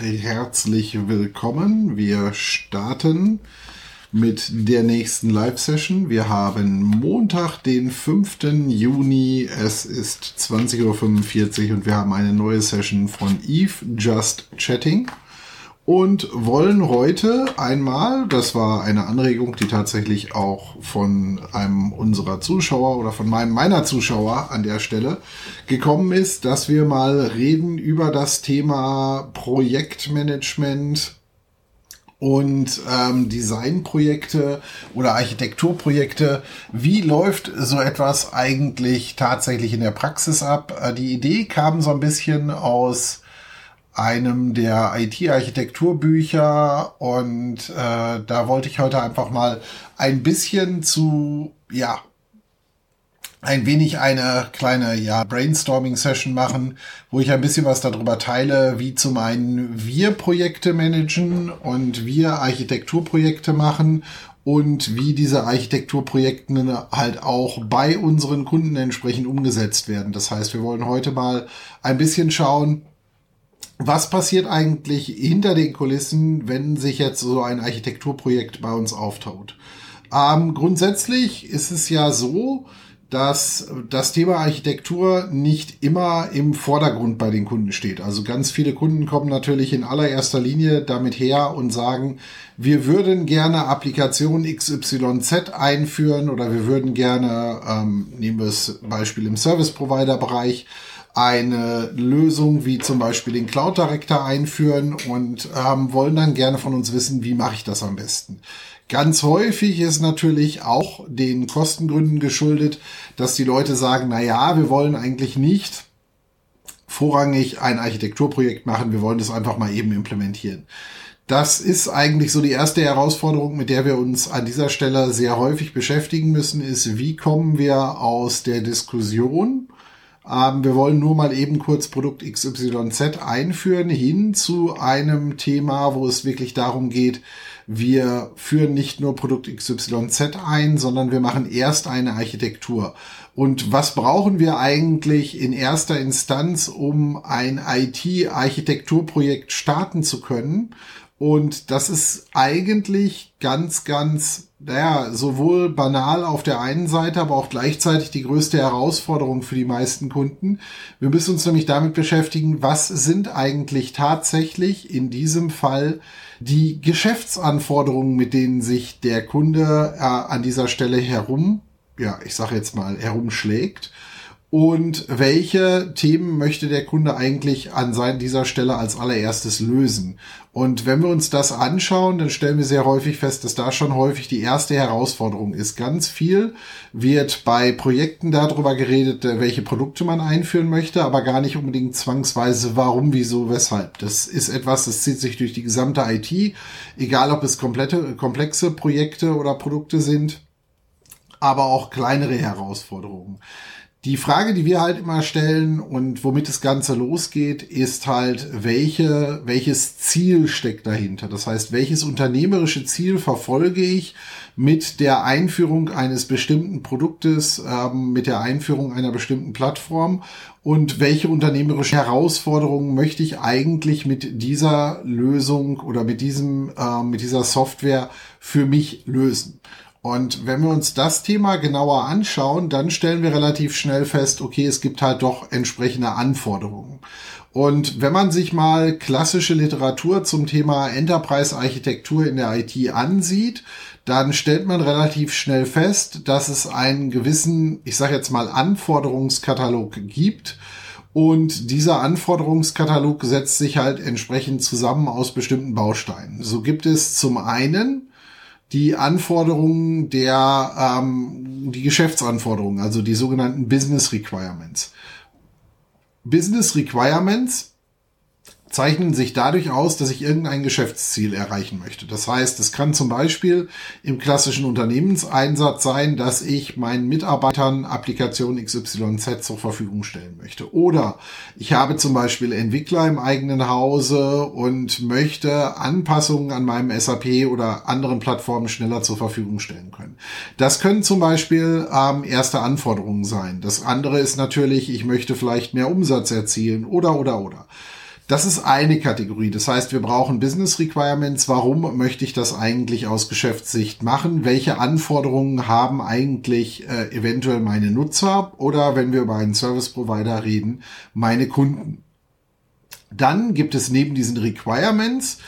herzlich willkommen. Wir starten mit der nächsten Live-Session. Wir haben Montag, den 5. Juni. Es ist 20.45 Uhr und wir haben eine neue Session von Eve Just Chatting und wollen heute einmal, das war eine Anregung, die tatsächlich auch von einem unserer Zuschauer oder von meinem meiner Zuschauer an der Stelle gekommen ist, dass wir mal reden über das Thema Projektmanagement und ähm, Designprojekte oder Architekturprojekte. Wie läuft so etwas eigentlich tatsächlich in der Praxis ab? Äh, die Idee kam so ein bisschen aus einem der IT-Architekturbücher und äh, da wollte ich heute einfach mal ein bisschen zu, ja, ein wenig eine kleine ja, Brainstorming-Session machen, wo ich ein bisschen was darüber teile, wie zum einen wir Projekte managen und wir Architekturprojekte machen und wie diese Architekturprojekte halt auch bei unseren Kunden entsprechend umgesetzt werden. Das heißt, wir wollen heute mal ein bisschen schauen, was passiert eigentlich hinter den Kulissen, wenn sich jetzt so ein Architekturprojekt bei uns auftaut? Ähm, grundsätzlich ist es ja so, dass das Thema Architektur nicht immer im Vordergrund bei den Kunden steht. Also ganz viele Kunden kommen natürlich in allererster Linie damit her und sagen, wir würden gerne Applikation XYZ einführen oder wir würden gerne, ähm, nehmen wir das Beispiel im Service Provider Bereich, eine Lösung wie zum Beispiel den Cloud Director einführen und ähm, wollen dann gerne von uns wissen, wie mache ich das am besten. Ganz häufig ist natürlich auch den Kostengründen geschuldet, dass die Leute sagen, na ja, wir wollen eigentlich nicht vorrangig ein Architekturprojekt machen, wir wollen das einfach mal eben implementieren. Das ist eigentlich so die erste Herausforderung, mit der wir uns an dieser Stelle sehr häufig beschäftigen müssen, ist, wie kommen wir aus der Diskussion ähm, wir wollen nur mal eben kurz Produkt XYZ einführen hin zu einem Thema, wo es wirklich darum geht, wir führen nicht nur Produkt XYZ ein, sondern wir machen erst eine Architektur. Und was brauchen wir eigentlich in erster Instanz, um ein IT-Architekturprojekt starten zu können? Und das ist eigentlich ganz, ganz, naja, sowohl banal auf der einen Seite, aber auch gleichzeitig die größte Herausforderung für die meisten Kunden. Wir müssen uns nämlich damit beschäftigen, was sind eigentlich tatsächlich in diesem Fall die Geschäftsanforderungen, mit denen sich der Kunde äh, an dieser Stelle herum, ja, ich sage jetzt mal, herumschlägt und welche Themen möchte der Kunde eigentlich an dieser Stelle als allererstes lösen. Und wenn wir uns das anschauen, dann stellen wir sehr häufig fest, dass da schon häufig die erste Herausforderung ist. Ganz viel wird bei Projekten darüber geredet, welche Produkte man einführen möchte, aber gar nicht unbedingt zwangsweise warum, wieso, weshalb. Das ist etwas, das zieht sich durch die gesamte IT, egal ob es komplette, komplexe Projekte oder Produkte sind, aber auch kleinere Herausforderungen. Die Frage, die wir halt immer stellen und womit das Ganze losgeht, ist halt, welche, welches Ziel steckt dahinter? Das heißt, welches unternehmerische Ziel verfolge ich mit der Einführung eines bestimmten Produktes, ähm, mit der Einführung einer bestimmten Plattform und welche unternehmerische Herausforderungen möchte ich eigentlich mit dieser Lösung oder mit diesem, äh, mit dieser Software für mich lösen? Und wenn wir uns das Thema genauer anschauen, dann stellen wir relativ schnell fest, okay, es gibt halt doch entsprechende Anforderungen. Und wenn man sich mal klassische Literatur zum Thema Enterprise-Architektur in der IT ansieht, dann stellt man relativ schnell fest, dass es einen gewissen, ich sage jetzt mal, Anforderungskatalog gibt. Und dieser Anforderungskatalog setzt sich halt entsprechend zusammen aus bestimmten Bausteinen. So gibt es zum einen die Anforderungen der, ähm, die Geschäftsanforderungen, also die sogenannten Business Requirements. Business Requirements zeichnen sich dadurch aus, dass ich irgendein Geschäftsziel erreichen möchte. Das heißt, es kann zum Beispiel im klassischen Unternehmenseinsatz sein, dass ich meinen Mitarbeitern Applikation XYZ zur Verfügung stellen möchte. Oder ich habe zum Beispiel Entwickler im eigenen Hause und möchte Anpassungen an meinem SAP oder anderen Plattformen schneller zur Verfügung stellen können. Das können zum Beispiel ähm, erste Anforderungen sein. Das andere ist natürlich, ich möchte vielleicht mehr Umsatz erzielen oder oder oder. Das ist eine Kategorie. Das heißt, wir brauchen Business Requirements. Warum möchte ich das eigentlich aus Geschäftssicht machen? Welche Anforderungen haben eigentlich äh, eventuell meine Nutzer oder wenn wir über einen Service Provider reden, meine Kunden? Dann gibt es neben diesen Requirements,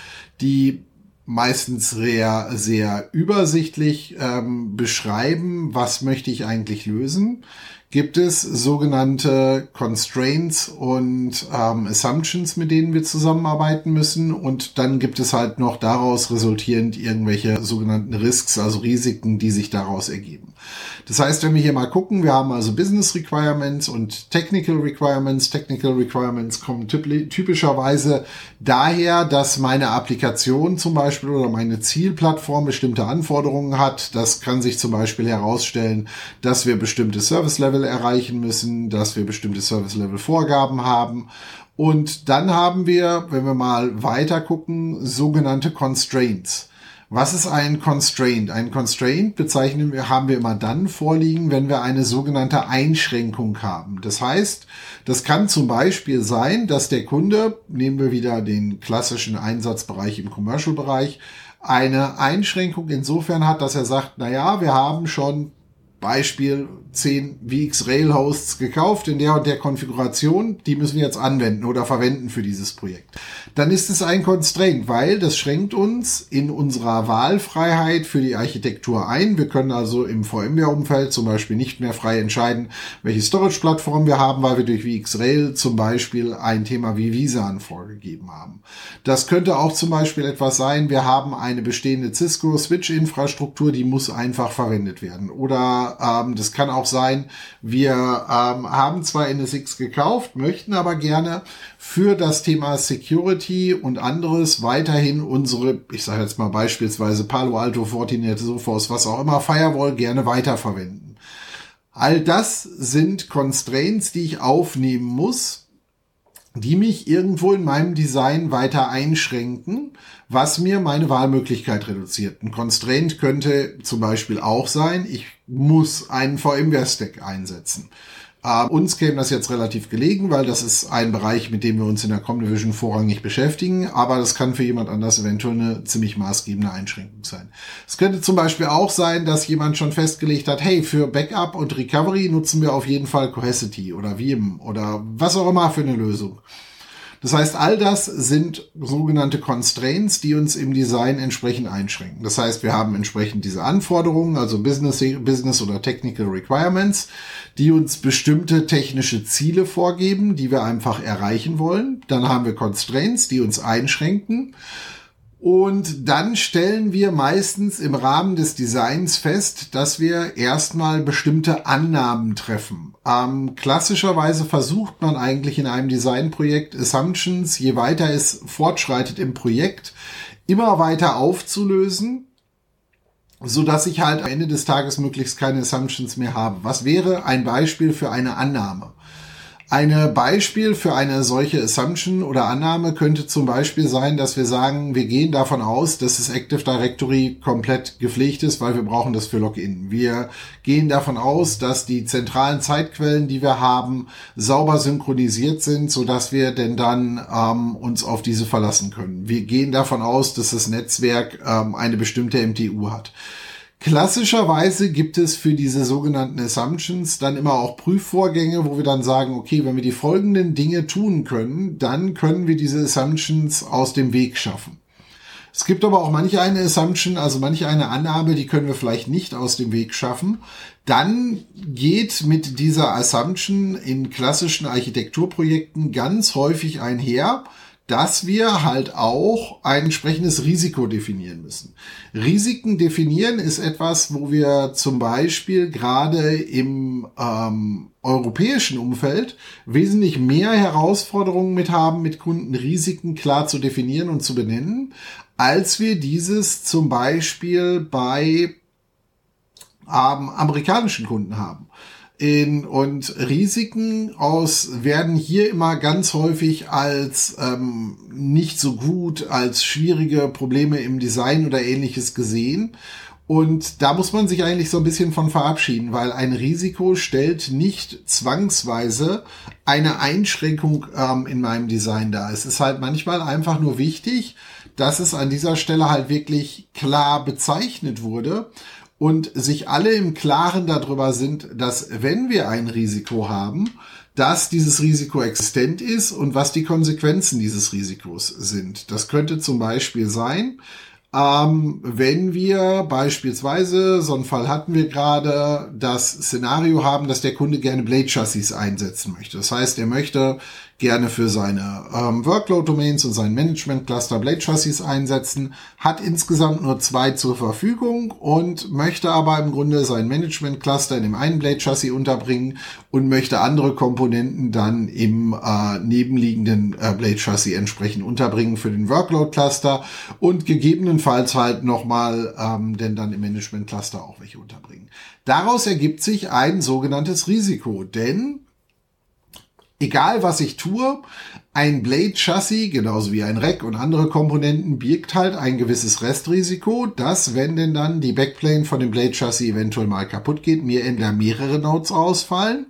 die meistens sehr, sehr übersichtlich ähm, beschreiben, was möchte ich eigentlich lösen, gibt es sogenannte Constraints und ähm, Assumptions, mit denen wir zusammenarbeiten müssen. Und dann gibt es halt noch daraus resultierend irgendwelche sogenannten Risks, also Risiken, die sich daraus ergeben. Das heißt, wenn wir hier mal gucken, wir haben also Business Requirements und Technical Requirements. Technical Requirements kommen typischerweise daher, dass meine Applikation zum Beispiel oder meine Zielplattform bestimmte Anforderungen hat. Das kann sich zum Beispiel herausstellen, dass wir bestimmte Service Level erreichen müssen, dass wir bestimmte Service Level Vorgaben haben. Und dann haben wir, wenn wir mal weiter gucken, sogenannte Constraints. Was ist ein Constraint? Ein Constraint bezeichnen wir, haben wir immer dann vorliegen, wenn wir eine sogenannte Einschränkung haben. Das heißt, das kann zum Beispiel sein, dass der Kunde, nehmen wir wieder den klassischen Einsatzbereich im Commercial-Bereich, eine Einschränkung insofern hat, dass er sagt, na ja, wir haben schon Beispiel 10 VX Rail Hosts gekauft in der und der Konfiguration, die müssen wir jetzt anwenden oder verwenden für dieses Projekt. Dann ist es ein Constraint, weil das schränkt uns in unserer Wahlfreiheit für die Architektur ein. Wir können also im VMware-Umfeld zum Beispiel nicht mehr frei entscheiden, welche Storage-Plattform wir haben, weil wir durch VX Rail zum Beispiel ein Thema wie Visa vorgegeben haben. Das könnte auch zum Beispiel etwas sein, wir haben eine bestehende Cisco Switch-Infrastruktur, die muss einfach verwendet werden. Oder ähm, das kann auch sein, wir ähm, haben zwar NSX gekauft, möchten aber gerne für das Thema Security und anderes weiterhin unsere, ich sage jetzt mal beispielsweise Palo Alto, Fortinet, Sophos, was auch immer, Firewall gerne weiterverwenden. All das sind Constraints, die ich aufnehmen muss, die mich irgendwo in meinem Design weiter einschränken, was mir meine Wahlmöglichkeit reduziert. Ein Constraint könnte zum Beispiel auch sein, ich muss einen VMware-Stack einsetzen. Uh, uns käme das jetzt relativ gelegen, weil das ist ein Bereich, mit dem wir uns in der Comdivision vorrangig beschäftigen, aber das kann für jemand anders eventuell eine ziemlich maßgebende Einschränkung sein. Es könnte zum Beispiel auch sein, dass jemand schon festgelegt hat, hey, für Backup und Recovery nutzen wir auf jeden Fall Cohesity oder Veeam oder was auch immer für eine Lösung. Das heißt, all das sind sogenannte Constraints, die uns im Design entsprechend einschränken. Das heißt, wir haben entsprechend diese Anforderungen, also Business, Business oder Technical Requirements, die uns bestimmte technische Ziele vorgeben, die wir einfach erreichen wollen. Dann haben wir Constraints, die uns einschränken. Und dann stellen wir meistens im Rahmen des Designs fest, dass wir erstmal bestimmte Annahmen treffen. Ähm, klassischerweise versucht man eigentlich in einem Designprojekt Assumptions, je weiter es fortschreitet im Projekt, immer weiter aufzulösen, so dass ich halt am Ende des Tages möglichst keine Assumptions mehr habe. Was wäre ein Beispiel für eine Annahme? Ein Beispiel für eine solche Assumption oder Annahme könnte zum Beispiel sein, dass wir sagen, wir gehen davon aus, dass das Active Directory komplett gepflegt ist, weil wir brauchen das für Login. Wir gehen davon aus, dass die zentralen Zeitquellen, die wir haben, sauber synchronisiert sind, so dass wir denn dann ähm, uns auf diese verlassen können. Wir gehen davon aus, dass das Netzwerk ähm, eine bestimmte MTU hat. Klassischerweise gibt es für diese sogenannten Assumptions dann immer auch Prüfvorgänge, wo wir dann sagen, okay, wenn wir die folgenden Dinge tun können, dann können wir diese Assumptions aus dem Weg schaffen. Es gibt aber auch manche eine Assumption, also manche eine Annahme, die können wir vielleicht nicht aus dem Weg schaffen. Dann geht mit dieser Assumption in klassischen Architekturprojekten ganz häufig einher, dass wir halt auch ein entsprechendes Risiko definieren müssen. Risiken definieren ist etwas, wo wir zum Beispiel gerade im ähm, europäischen Umfeld wesentlich mehr Herausforderungen mit haben, mit Kunden Risiken klar zu definieren und zu benennen, als wir dieses zum Beispiel bei ähm, amerikanischen Kunden haben. In, und Risiken aus werden hier immer ganz häufig als ähm, nicht so gut, als schwierige Probleme im Design oder ähnliches gesehen. Und da muss man sich eigentlich so ein bisschen von verabschieden, weil ein Risiko stellt nicht zwangsweise eine Einschränkung ähm, in meinem Design dar. Es ist halt manchmal einfach nur wichtig, dass es an dieser Stelle halt wirklich klar bezeichnet wurde und sich alle im Klaren darüber sind, dass wenn wir ein Risiko haben, dass dieses Risiko existent ist und was die Konsequenzen dieses Risikos sind. Das könnte zum Beispiel sein, ähm, wenn wir beispielsweise, so einen Fall hatten wir gerade, das Szenario haben, dass der Kunde gerne Blade Chassis einsetzen möchte. Das heißt, er möchte gerne für seine ähm, Workload-Domains und sein Management-Cluster Blade Chassis einsetzen, hat insgesamt nur zwei zur Verfügung und möchte aber im Grunde sein Management-Cluster in dem einen Blade Chassis unterbringen und möchte andere Komponenten dann im äh, nebenliegenden äh, Blade Chassis entsprechend unterbringen für den Workload-Cluster und gegebenenfalls halt nochmal ähm, denn dann im Management-Cluster auch welche unterbringen. Daraus ergibt sich ein sogenanntes Risiko, denn egal was ich tue, ein Blade-Chassis, genauso wie ein Rack und andere Komponenten, birgt halt ein gewisses Restrisiko, dass, wenn denn dann die Backplane von dem Blade-Chassis eventuell mal kaputt geht, mir entweder mehrere Nodes ausfallen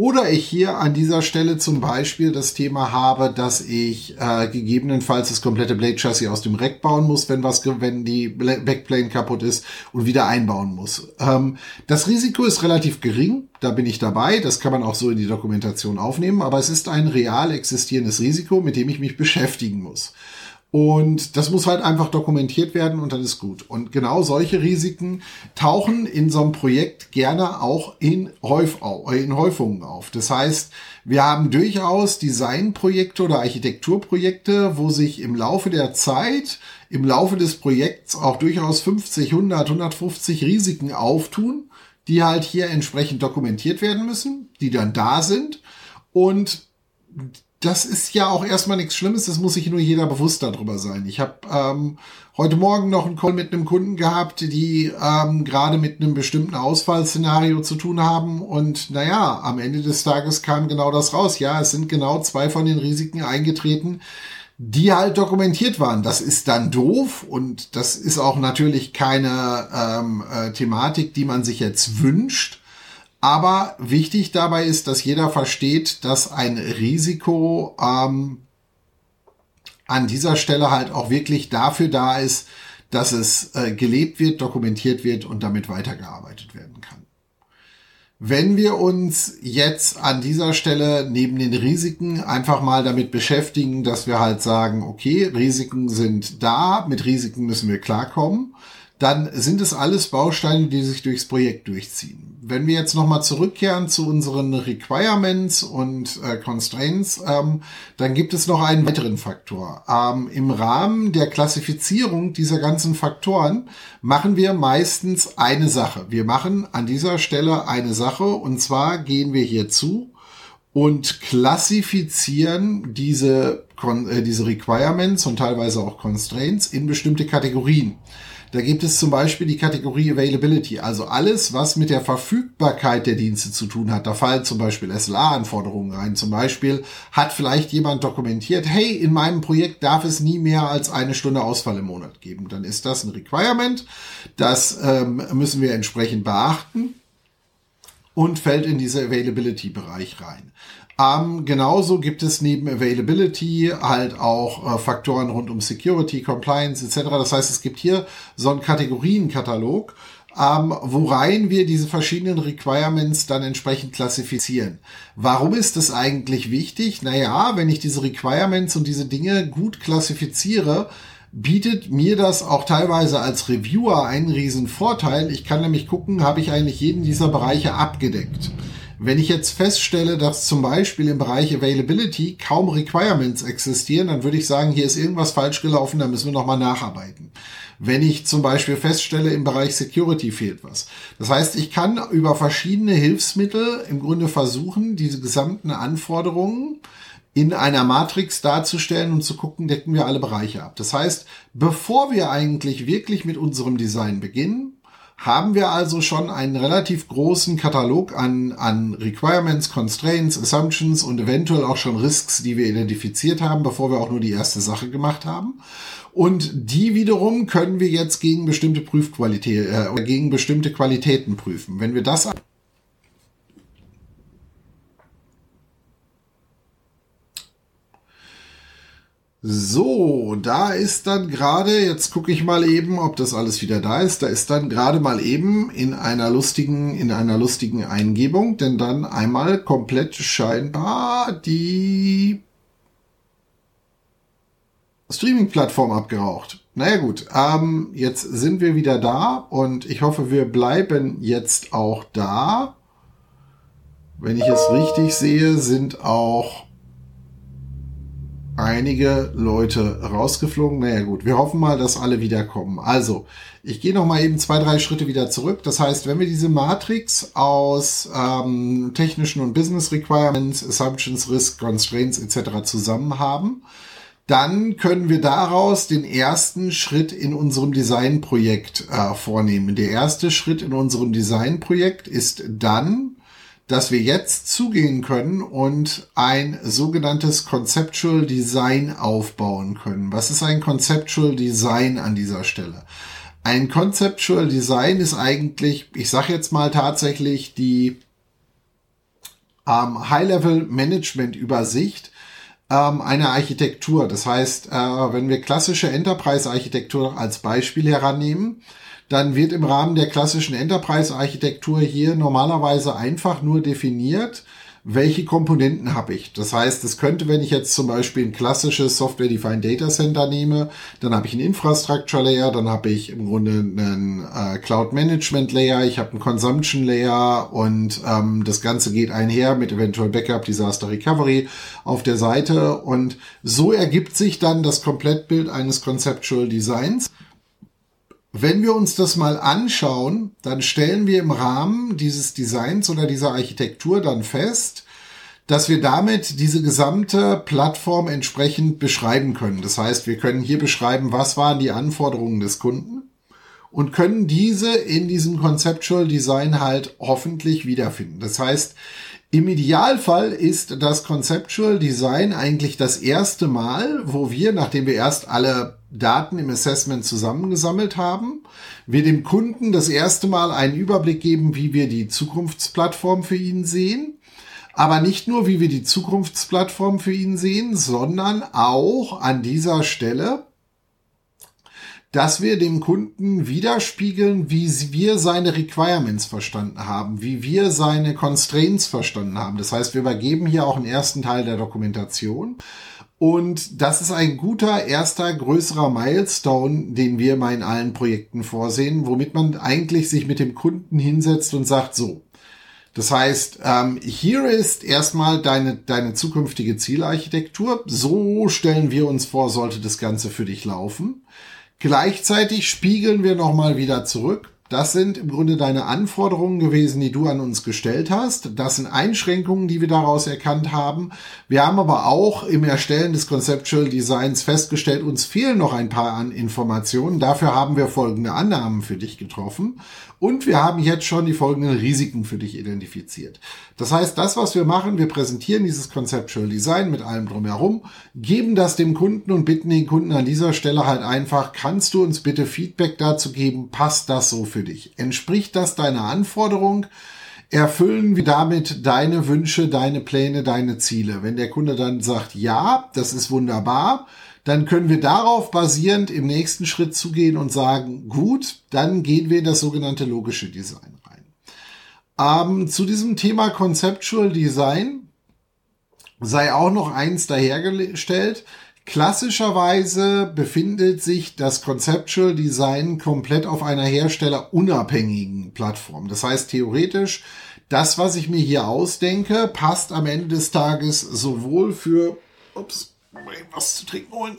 oder ich hier an dieser Stelle zum Beispiel das Thema habe, dass ich äh, gegebenenfalls das komplette Blade Chassis aus dem Rack bauen muss, wenn was, wenn die Backplane kaputt ist und wieder einbauen muss. Ähm, das Risiko ist relativ gering, da bin ich dabei. Das kann man auch so in die Dokumentation aufnehmen, aber es ist ein real existierendes Risiko, mit dem ich mich beschäftigen muss. Und das muss halt einfach dokumentiert werden und dann ist gut. Und genau solche Risiken tauchen in so einem Projekt gerne auch in, Häuf in Häufungen auf. Das heißt, wir haben durchaus Designprojekte oder Architekturprojekte, wo sich im Laufe der Zeit, im Laufe des Projekts auch durchaus 50, 100, 150 Risiken auftun, die halt hier entsprechend dokumentiert werden müssen, die dann da sind. Und das ist ja auch erstmal nichts Schlimmes, das muss sich nur jeder bewusst darüber sein. Ich habe ähm, heute Morgen noch einen Call mit einem Kunden gehabt, die ähm, gerade mit einem bestimmten Ausfallszenario zu tun haben. Und naja, am Ende des Tages kam genau das raus. Ja, es sind genau zwei von den Risiken eingetreten, die halt dokumentiert waren. Das ist dann doof und das ist auch natürlich keine ähm, äh, Thematik, die man sich jetzt wünscht. Aber wichtig dabei ist, dass jeder versteht, dass ein Risiko ähm, an dieser Stelle halt auch wirklich dafür da ist, dass es äh, gelebt wird, dokumentiert wird und damit weitergearbeitet werden kann. Wenn wir uns jetzt an dieser Stelle neben den Risiken einfach mal damit beschäftigen, dass wir halt sagen, okay, Risiken sind da, mit Risiken müssen wir klarkommen, dann sind es alles Bausteine, die sich durchs Projekt durchziehen wenn wir jetzt nochmal zurückkehren zu unseren Requirements und äh, Constraints, ähm, dann gibt es noch einen weiteren Faktor. Ähm, Im Rahmen der Klassifizierung dieser ganzen Faktoren machen wir meistens eine Sache. Wir machen an dieser Stelle eine Sache und zwar gehen wir hier zu und klassifizieren diese, äh, diese Requirements und teilweise auch Constraints in bestimmte Kategorien. Da gibt es zum Beispiel die Kategorie Availability, also alles, was mit der Verfügbarkeit der Dienste zu tun hat. Da fallen zum Beispiel SLA-Anforderungen rein. Zum Beispiel hat vielleicht jemand dokumentiert, hey, in meinem Projekt darf es nie mehr als eine Stunde Ausfall im Monat geben. Dann ist das ein Requirement. Das ähm, müssen wir entsprechend beachten und fällt in diese Availability-Bereich rein. Ähm, genauso gibt es neben Availability halt auch äh, Faktoren rund um Security, Compliance etc. Das heißt, es gibt hier so einen Kategorienkatalog, ähm, worein wir diese verschiedenen Requirements dann entsprechend klassifizieren. Warum ist das eigentlich wichtig? Naja, wenn ich diese Requirements und diese Dinge gut klassifiziere, bietet mir das auch teilweise als Reviewer einen riesen Vorteil. Ich kann nämlich gucken, habe ich eigentlich jeden dieser Bereiche abgedeckt. Wenn ich jetzt feststelle, dass zum Beispiel im Bereich Availability kaum Requirements existieren, dann würde ich sagen, hier ist irgendwas falsch gelaufen, da müssen wir nochmal nacharbeiten. Wenn ich zum Beispiel feststelle, im Bereich Security fehlt was. Das heißt, ich kann über verschiedene Hilfsmittel im Grunde versuchen, diese gesamten Anforderungen in einer Matrix darzustellen und zu gucken, decken wir alle Bereiche ab. Das heißt, bevor wir eigentlich wirklich mit unserem Design beginnen, haben wir also schon einen relativ großen Katalog an, an Requirements, Constraints, Assumptions und eventuell auch schon Risks, die wir identifiziert haben, bevor wir auch nur die erste Sache gemacht haben. Und die wiederum können wir jetzt gegen bestimmte Prüfqualität, äh, gegen bestimmte Qualitäten prüfen. Wenn wir das So, da ist dann gerade, jetzt gucke ich mal eben, ob das alles wieder da ist. Da ist dann gerade mal eben in einer lustigen, in einer lustigen Eingebung, denn dann einmal komplett scheinbar die Streaming-Plattform abgeraucht. Naja gut, ähm, jetzt sind wir wieder da und ich hoffe, wir bleiben jetzt auch da. Wenn ich es richtig sehe, sind auch einige Leute rausgeflogen. Naja gut, wir hoffen mal, dass alle wiederkommen. Also, ich gehe noch mal eben zwei, drei Schritte wieder zurück. Das heißt, wenn wir diese Matrix aus ähm, technischen und Business Requirements, Assumptions, Risk, Constraints etc. zusammen haben, dann können wir daraus den ersten Schritt in unserem Designprojekt äh, vornehmen. Der erste Schritt in unserem Designprojekt ist dann, dass wir jetzt zugehen können und ein sogenanntes Conceptual Design aufbauen können. Was ist ein Conceptual Design an dieser Stelle? Ein Conceptual Design ist eigentlich, ich sage jetzt mal tatsächlich die ähm, High-Level Management Übersicht ähm, einer Architektur. Das heißt, äh, wenn wir klassische Enterprise Architektur als Beispiel herannehmen, dann wird im Rahmen der klassischen Enterprise-Architektur hier normalerweise einfach nur definiert, welche Komponenten habe ich. Das heißt, es könnte, wenn ich jetzt zum Beispiel ein klassisches Software-Defined Data Center nehme, dann habe ich einen Infrastructure Layer, dann habe ich im Grunde einen äh, Cloud Management Layer, ich habe einen Consumption Layer und ähm, das Ganze geht einher mit eventuell Backup, Disaster Recovery auf der Seite und so ergibt sich dann das Komplettbild eines Conceptual Designs. Wenn wir uns das mal anschauen, dann stellen wir im Rahmen dieses Designs oder dieser Architektur dann fest, dass wir damit diese gesamte Plattform entsprechend beschreiben können. Das heißt, wir können hier beschreiben, was waren die Anforderungen des Kunden und können diese in diesem Conceptual Design halt hoffentlich wiederfinden. Das heißt, im Idealfall ist das Conceptual Design eigentlich das erste Mal, wo wir, nachdem wir erst alle Daten im Assessment zusammengesammelt haben, wir dem Kunden das erste Mal einen Überblick geben, wie wir die Zukunftsplattform für ihn sehen. Aber nicht nur, wie wir die Zukunftsplattform für ihn sehen, sondern auch an dieser Stelle, dass wir dem Kunden widerspiegeln, wie wir seine Requirements verstanden haben, wie wir seine Constraints verstanden haben. Das heißt, wir übergeben hier auch einen ersten Teil der Dokumentation. Und das ist ein guter erster größerer Milestone, den wir mal in allen Projekten vorsehen, womit man eigentlich sich mit dem Kunden hinsetzt und sagt, so, das heißt, ähm, hier ist erstmal deine, deine zukünftige Zielarchitektur. So stellen wir uns vor, sollte das Ganze für dich laufen. Gleichzeitig spiegeln wir nochmal wieder zurück. Das sind im Grunde deine Anforderungen gewesen, die du an uns gestellt hast. Das sind Einschränkungen, die wir daraus erkannt haben. Wir haben aber auch im Erstellen des Conceptual Designs festgestellt, uns fehlen noch ein paar an Informationen. Dafür haben wir folgende Annahmen für dich getroffen. Und wir haben jetzt schon die folgenden Risiken für dich identifiziert. Das heißt, das, was wir machen, wir präsentieren dieses Conceptual Design mit allem drumherum, geben das dem Kunden und bitten den Kunden an dieser Stelle halt einfach, kannst du uns bitte Feedback dazu geben, passt das so für dich? Entspricht das deiner Anforderung? Erfüllen wir damit deine Wünsche, deine Pläne, deine Ziele? Wenn der Kunde dann sagt, ja, das ist wunderbar, dann können wir darauf basierend im nächsten Schritt zugehen und sagen, gut, dann gehen wir in das sogenannte logische Design rein. Ähm, zu diesem Thema Conceptual Design sei auch noch eins dahergestellt. Klassischerweise befindet sich das Conceptual Design komplett auf einer herstellerunabhängigen Plattform. Das heißt theoretisch, das, was ich mir hier ausdenke, passt am Ende des Tages sowohl für, ups, was zu trinken holen.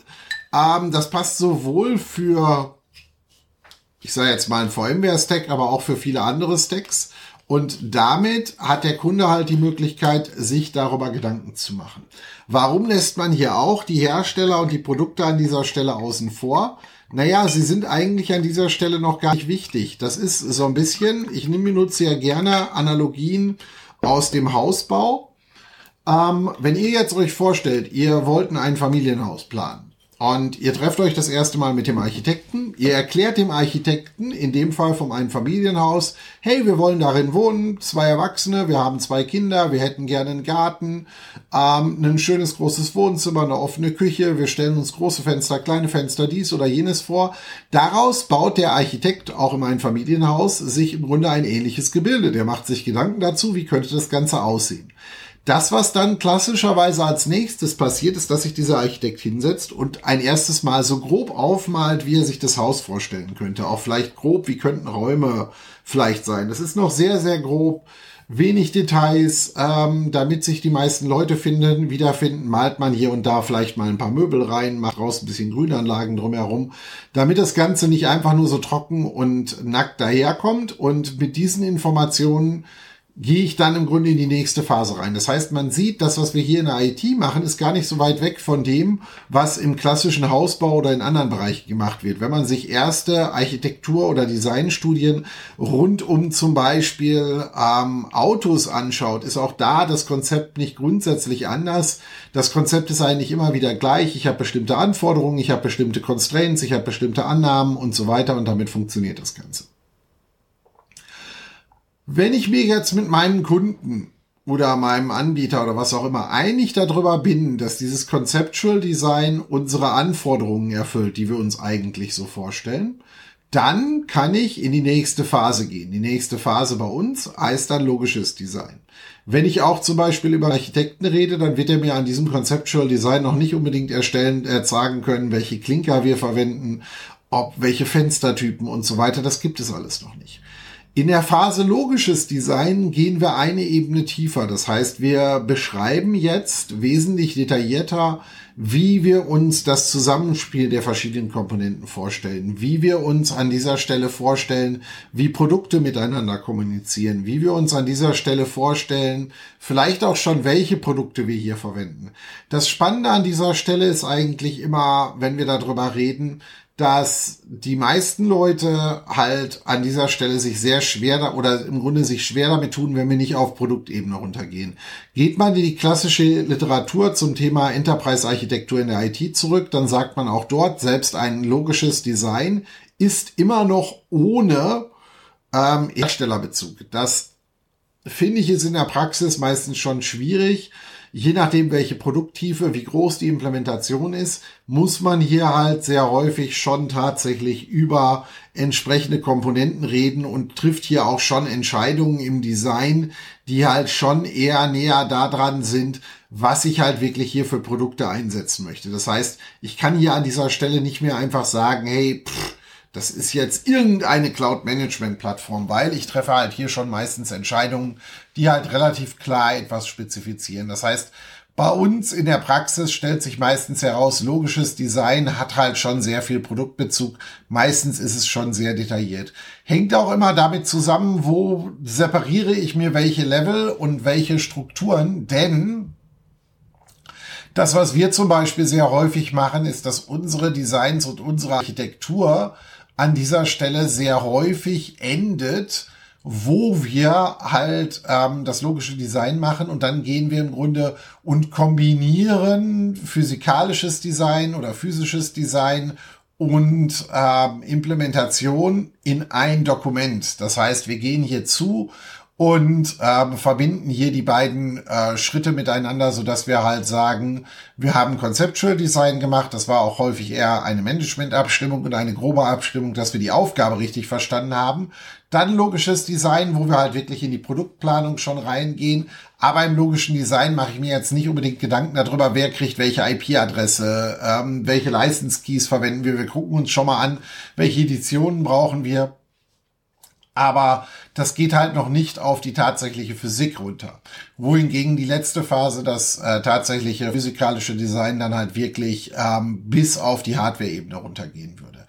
Ähm, das passt sowohl für, ich sage jetzt mal ein VMware-Stack, aber auch für viele andere Stacks. Und damit hat der Kunde halt die Möglichkeit, sich darüber Gedanken zu machen. Warum lässt man hier auch die Hersteller und die Produkte an dieser Stelle außen vor? Naja, sie sind eigentlich an dieser Stelle noch gar nicht wichtig. Das ist so ein bisschen, ich nehme benutze ja gerne Analogien aus dem Hausbau. Ähm, wenn ihr jetzt euch vorstellt, ihr wollt ein Familienhaus planen und ihr trefft euch das erste Mal mit dem Architekten. Ihr erklärt dem Architekten, in dem Fall vom Einfamilienhaus, hey, wir wollen darin wohnen, zwei Erwachsene, wir haben zwei Kinder, wir hätten gerne einen Garten, ähm, ein schönes großes Wohnzimmer, eine offene Küche, wir stellen uns große Fenster, kleine Fenster, dies oder jenes vor. Daraus baut der Architekt auch im Einfamilienhaus sich im Grunde ein ähnliches Gebilde. Der macht sich Gedanken dazu, wie könnte das Ganze aussehen. Das, was dann klassischerweise als nächstes passiert, ist, dass sich dieser Architekt hinsetzt und ein erstes Mal so grob aufmalt, wie er sich das Haus vorstellen könnte. Auch vielleicht grob, wie könnten Räume vielleicht sein. Das ist noch sehr, sehr grob. Wenig Details, ähm, damit sich die meisten Leute finden, wiederfinden, malt man hier und da vielleicht mal ein paar Möbel rein, macht raus ein bisschen Grünanlagen drumherum, damit das Ganze nicht einfach nur so trocken und nackt daherkommt. Und mit diesen Informationen gehe ich dann im Grunde in die nächste Phase rein. Das heißt, man sieht, das, was wir hier in der IT machen, ist gar nicht so weit weg von dem, was im klassischen Hausbau oder in anderen Bereichen gemacht wird. Wenn man sich erste Architektur- oder Designstudien rund um zum Beispiel ähm, Autos anschaut, ist auch da das Konzept nicht grundsätzlich anders. Das Konzept ist eigentlich immer wieder gleich. Ich habe bestimmte Anforderungen, ich habe bestimmte Constraints, ich habe bestimmte Annahmen und so weiter und damit funktioniert das Ganze. Wenn ich mir jetzt mit meinem Kunden oder meinem Anbieter oder was auch immer einig darüber bin, dass dieses Conceptual Design unsere Anforderungen erfüllt, die wir uns eigentlich so vorstellen, dann kann ich in die nächste Phase gehen. Die nächste Phase bei uns heißt dann logisches Design. Wenn ich auch zum Beispiel über Architekten rede, dann wird er mir an diesem Conceptual Design noch nicht unbedingt erstellen, äh, sagen können, welche Klinker wir verwenden, ob welche Fenstertypen und so weiter. Das gibt es alles noch nicht. In der Phase logisches Design gehen wir eine Ebene tiefer. Das heißt, wir beschreiben jetzt wesentlich detaillierter, wie wir uns das Zusammenspiel der verschiedenen Komponenten vorstellen, wie wir uns an dieser Stelle vorstellen, wie Produkte miteinander kommunizieren, wie wir uns an dieser Stelle vorstellen, vielleicht auch schon, welche Produkte wir hier verwenden. Das Spannende an dieser Stelle ist eigentlich immer, wenn wir darüber reden, dass die meisten Leute halt an dieser Stelle sich sehr schwer oder im Grunde sich schwer damit tun, wenn wir nicht auf Produktebene runtergehen. Geht man in die klassische Literatur zum Thema Enterprise-Architektur in der IT zurück, dann sagt man auch dort, selbst ein logisches Design ist immer noch ohne ähm, Herstellerbezug. Das finde ich ist in der Praxis meistens schon schwierig je nachdem, welche Produkttiefe, wie groß die Implementation ist, muss man hier halt sehr häufig schon tatsächlich über entsprechende Komponenten reden und trifft hier auch schon Entscheidungen im Design, die halt schon eher näher daran sind, was ich halt wirklich hier für Produkte einsetzen möchte. Das heißt, ich kann hier an dieser Stelle nicht mehr einfach sagen, hey, pff, das ist jetzt irgendeine Cloud-Management-Plattform, weil ich treffe halt hier schon meistens Entscheidungen, die halt relativ klar etwas spezifizieren. Das heißt, bei uns in der Praxis stellt sich meistens heraus, logisches Design hat halt schon sehr viel Produktbezug. Meistens ist es schon sehr detailliert. Hängt auch immer damit zusammen, wo separiere ich mir welche Level und welche Strukturen, denn das, was wir zum Beispiel sehr häufig machen, ist, dass unsere Designs und unsere Architektur an dieser Stelle sehr häufig endet, wo wir halt ähm, das logische Design machen und dann gehen wir im Grunde und kombinieren physikalisches Design oder physisches Design und ähm, Implementation in ein Dokument. Das heißt, wir gehen hier zu und ähm, verbinden hier die beiden äh, Schritte miteinander, so dass wir halt sagen, wir haben Conceptual Design gemacht. Das war auch häufig eher eine Management-Abstimmung und eine grobe Abstimmung, dass wir die Aufgabe richtig verstanden haben. Dann logisches Design, wo wir halt wirklich in die Produktplanung schon reingehen. Aber im logischen Design mache ich mir jetzt nicht unbedingt Gedanken darüber, wer kriegt welche IP-Adresse, ähm, welche License Keys verwenden wir. Wir gucken uns schon mal an, welche Editionen brauchen wir aber das geht halt noch nicht auf die tatsächliche Physik runter. Wohingegen die letzte Phase, das äh, tatsächliche physikalische Design, dann halt wirklich ähm, bis auf die Hardware-Ebene runtergehen würde.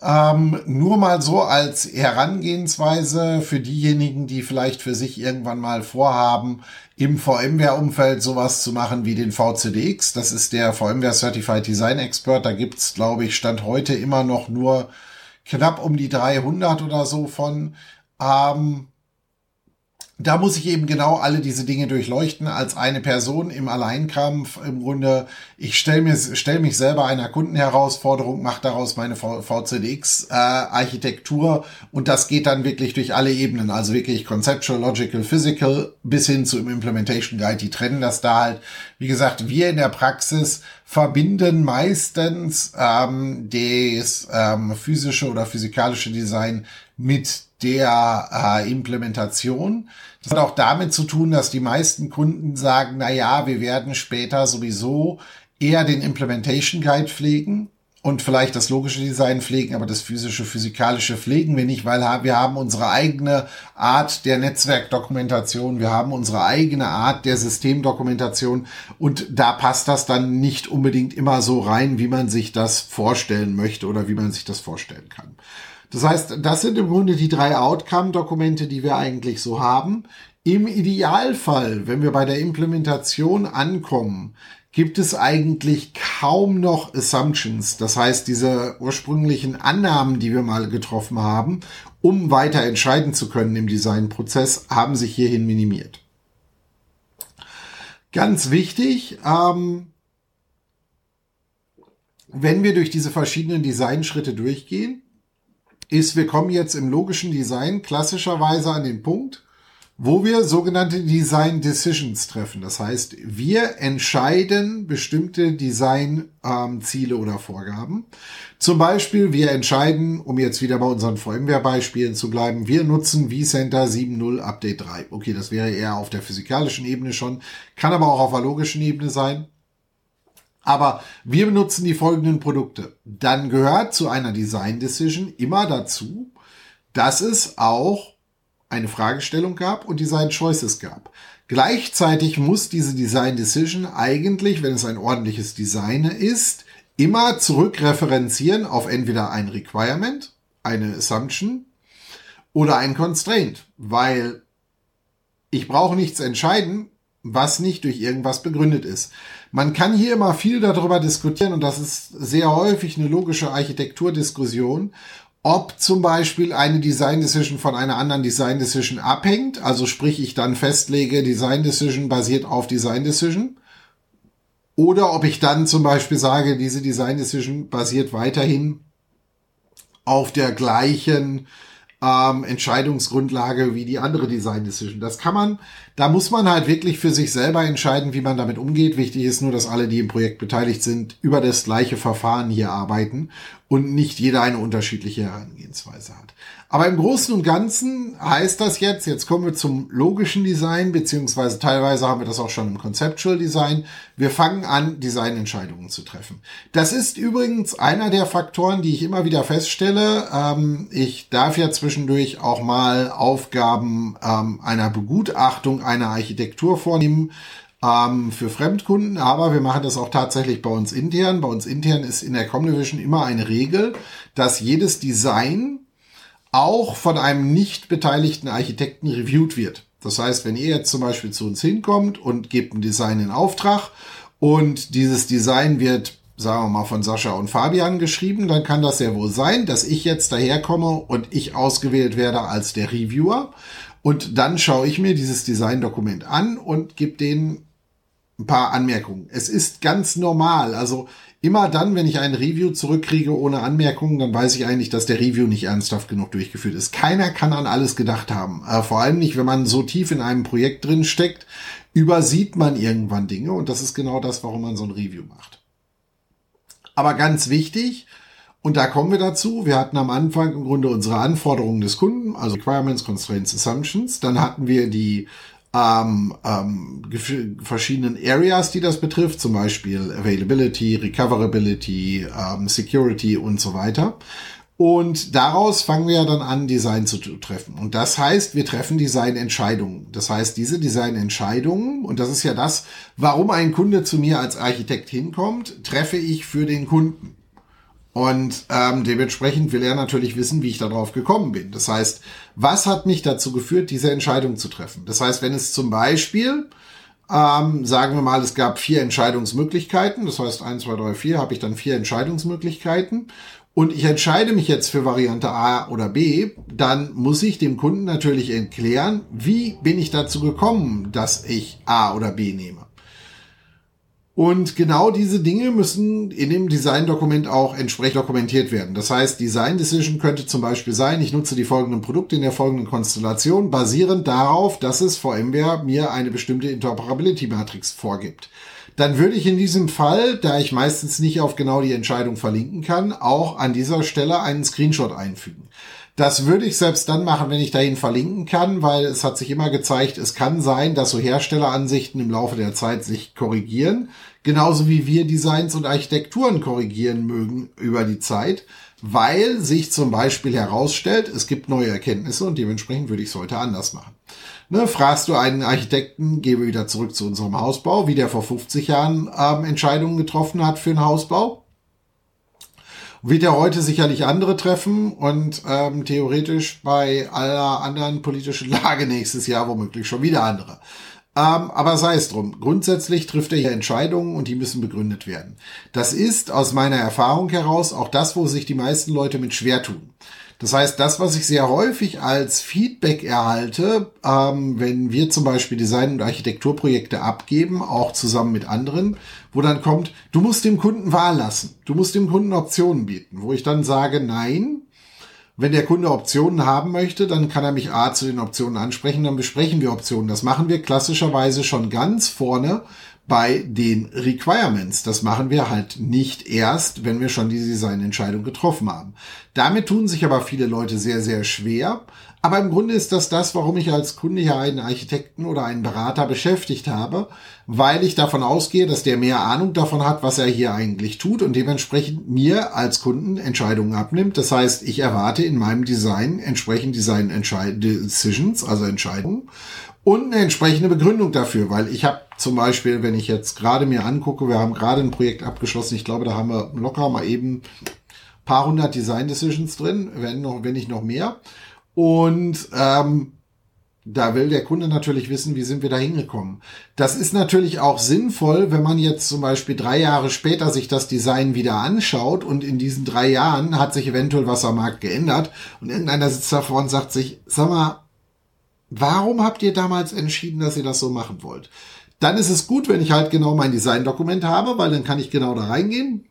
Ähm, nur mal so als Herangehensweise für diejenigen, die vielleicht für sich irgendwann mal vorhaben, im VMware-Umfeld sowas zu machen wie den VCDX. Das ist der VMware Certified Design Expert. Da gibt's, glaube ich, Stand heute immer noch nur knapp um die 300 oder so von. Ähm, da muss ich eben genau alle diese Dinge durchleuchten als eine Person im Alleinkampf. Im Grunde, ich stelle mir stell mich selber einer Kundenherausforderung, mache daraus meine VCDX-Architektur äh, und das geht dann wirklich durch alle Ebenen, also wirklich Conceptual, Logical, Physical bis hin zu im Implementation Guide. Die trennen das da halt. Wie gesagt, wir in der Praxis verbinden meistens ähm, das ähm, physische oder physikalische Design mit der äh, Implementation. Das hat auch damit zu tun, dass die meisten Kunden sagen, na ja, wir werden später sowieso eher den Implementation Guide pflegen und vielleicht das logische Design pflegen, aber das physische, physikalische pflegen wir nicht, weil wir haben unsere eigene Art der Netzwerkdokumentation, wir haben unsere eigene Art der Systemdokumentation und da passt das dann nicht unbedingt immer so rein, wie man sich das vorstellen möchte oder wie man sich das vorstellen kann. Das heißt, das sind im Grunde die drei Outcome-Dokumente, die wir eigentlich so haben. Im Idealfall, wenn wir bei der Implementation ankommen, gibt es eigentlich kaum noch Assumptions. Das heißt, diese ursprünglichen Annahmen, die wir mal getroffen haben, um weiter entscheiden zu können im Designprozess, haben sich hierhin minimiert. Ganz wichtig, ähm, wenn wir durch diese verschiedenen Designschritte durchgehen, ist, wir kommen jetzt im logischen Design klassischerweise an den Punkt, wo wir sogenannte Design Decisions treffen. Das heißt, wir entscheiden bestimmte Design-Ziele ähm, oder Vorgaben. Zum Beispiel, wir entscheiden, um jetzt wieder bei unseren VMware-Beispielen zu bleiben, wir nutzen vCenter 7.0 Update 3. Okay, das wäre eher auf der physikalischen Ebene schon, kann aber auch auf der logischen Ebene sein. Aber wir benutzen die folgenden Produkte. Dann gehört zu einer Design Decision immer dazu, dass es auch eine Fragestellung gab und Design Choices gab. Gleichzeitig muss diese Design Decision eigentlich, wenn es ein ordentliches Design ist, immer zurückreferenzieren auf entweder ein Requirement, eine Assumption oder ein Constraint, weil ich brauche nichts entscheiden, was nicht durch irgendwas begründet ist. Man kann hier immer viel darüber diskutieren und das ist sehr häufig eine logische Architekturdiskussion, ob zum Beispiel eine Design Decision von einer anderen Design Decision abhängt. Also sprich, ich dann festlege, Design Decision basiert auf Design Decision. Oder ob ich dann zum Beispiel sage, diese Design Decision basiert weiterhin auf der gleichen ähm, Entscheidungsgrundlage wie die andere Design Decision. Das kann man, da muss man halt wirklich für sich selber entscheiden, wie man damit umgeht. Wichtig ist nur, dass alle, die im Projekt beteiligt sind, über das gleiche Verfahren hier arbeiten und nicht jeder eine unterschiedliche Herangehensweise hat. Aber im Großen und Ganzen heißt das jetzt, jetzt kommen wir zum logischen Design, beziehungsweise teilweise haben wir das auch schon im Conceptual Design. Wir fangen an, Designentscheidungen zu treffen. Das ist übrigens einer der Faktoren, die ich immer wieder feststelle. Ähm, ich darf ja zwischendurch auch mal Aufgaben ähm, einer Begutachtung einer Architektur vornehmen ähm, für Fremdkunden, aber wir machen das auch tatsächlich bei uns intern. Bei uns intern ist in der Comdivision immer eine Regel, dass jedes Design auch von einem nicht beteiligten Architekten reviewed wird. Das heißt, wenn ihr jetzt zum Beispiel zu uns hinkommt und gebt ein Design in Auftrag und dieses Design wird, sagen wir mal, von Sascha und Fabian geschrieben, dann kann das sehr wohl sein, dass ich jetzt daherkomme und ich ausgewählt werde als der Reviewer. Und dann schaue ich mir dieses Designdokument an und gebe denen ein paar Anmerkungen. Es ist ganz normal. Also immer dann, wenn ich ein Review zurückkriege ohne Anmerkungen, dann weiß ich eigentlich, dass der Review nicht ernsthaft genug durchgeführt ist. Keiner kann an alles gedacht haben. Äh, vor allem nicht, wenn man so tief in einem Projekt drin steckt, übersieht man irgendwann Dinge und das ist genau das, warum man so ein Review macht. Aber ganz wichtig, und da kommen wir dazu. Wir hatten am Anfang im Grunde unsere Anforderungen des Kunden, also Requirements, Constraints, Assumptions. Dann hatten wir die ähm, ähm, verschiedenen Areas, die das betrifft, zum Beispiel Availability, Recoverability, ähm, Security und so weiter. Und daraus fangen wir dann an, Design zu treffen. Und das heißt, wir treffen Designentscheidungen. Das heißt, diese Designentscheidungen, und das ist ja das, warum ein Kunde zu mir als Architekt hinkommt, treffe ich für den Kunden. Und ähm, dementsprechend will er natürlich wissen, wie ich darauf gekommen bin. Das heißt, was hat mich dazu geführt, diese Entscheidung zu treffen? Das heißt, wenn es zum Beispiel, ähm, sagen wir mal, es gab vier Entscheidungsmöglichkeiten, das heißt eins, zwei, drei, vier, habe ich dann vier Entscheidungsmöglichkeiten und ich entscheide mich jetzt für Variante A oder B, dann muss ich dem Kunden natürlich erklären, wie bin ich dazu gekommen, dass ich A oder B nehme. Und genau diese Dinge müssen in dem Design-Dokument auch entsprechend dokumentiert werden. Das heißt, Design Decision könnte zum Beispiel sein, ich nutze die folgenden Produkte in der folgenden Konstellation, basierend darauf, dass es VMware mir eine bestimmte Interoperability-Matrix vorgibt. Dann würde ich in diesem Fall, da ich meistens nicht auf genau die Entscheidung verlinken kann, auch an dieser Stelle einen Screenshot einfügen. Das würde ich selbst dann machen, wenn ich dahin verlinken kann, weil es hat sich immer gezeigt, es kann sein, dass so Herstelleransichten im Laufe der Zeit sich korrigieren. Genauso wie wir Designs und Architekturen korrigieren mögen über die Zeit, weil sich zum Beispiel herausstellt, es gibt neue Erkenntnisse und dementsprechend würde ich es heute anders machen. Ne, fragst du einen Architekten, gehen wir wieder zurück zu unserem Hausbau, wie der vor 50 Jahren ähm, Entscheidungen getroffen hat für einen Hausbau. Wird er heute sicherlich andere treffen und ähm, theoretisch bei aller anderen politischen Lage nächstes Jahr womöglich schon wieder andere. Ähm, aber sei es drum. Grundsätzlich trifft er hier Entscheidungen und die müssen begründet werden. Das ist aus meiner Erfahrung heraus auch das, wo sich die meisten Leute mit schwer tun. Das heißt, das, was ich sehr häufig als Feedback erhalte, ähm, wenn wir zum Beispiel Design- und Architekturprojekte abgeben, auch zusammen mit anderen, wo dann kommt, du musst dem Kunden Wahl lassen, du musst dem Kunden Optionen bieten, wo ich dann sage, nein, wenn der Kunde Optionen haben möchte, dann kann er mich A zu den Optionen ansprechen, dann besprechen wir Optionen. Das machen wir klassischerweise schon ganz vorne bei den Requirements. Das machen wir halt nicht erst, wenn wir schon die Designentscheidung getroffen haben. Damit tun sich aber viele Leute sehr, sehr schwer. Aber im Grunde ist das das, warum ich als Kunde hier einen Architekten oder einen Berater beschäftigt habe, weil ich davon ausgehe, dass der mehr Ahnung davon hat, was er hier eigentlich tut und dementsprechend mir als Kunden Entscheidungen abnimmt. Das heißt, ich erwarte in meinem Design entsprechend Design Decisions, also Entscheidungen und eine entsprechende Begründung dafür, weil ich habe zum Beispiel, wenn ich jetzt gerade mir angucke, wir haben gerade ein Projekt abgeschlossen, ich glaube, da haben wir locker mal eben paar hundert Design Decisions drin, wenn noch, wenn nicht noch mehr. Und ähm, da will der Kunde natürlich wissen, wie sind wir da hingekommen. Das ist natürlich auch sinnvoll, wenn man jetzt zum Beispiel drei Jahre später sich das Design wieder anschaut und in diesen drei Jahren hat sich eventuell was am Markt geändert und irgendeiner sitzt davor und sagt sich, sag mal, warum habt ihr damals entschieden, dass ihr das so machen wollt? Dann ist es gut, wenn ich halt genau mein Design-Dokument habe, weil dann kann ich genau da reingehen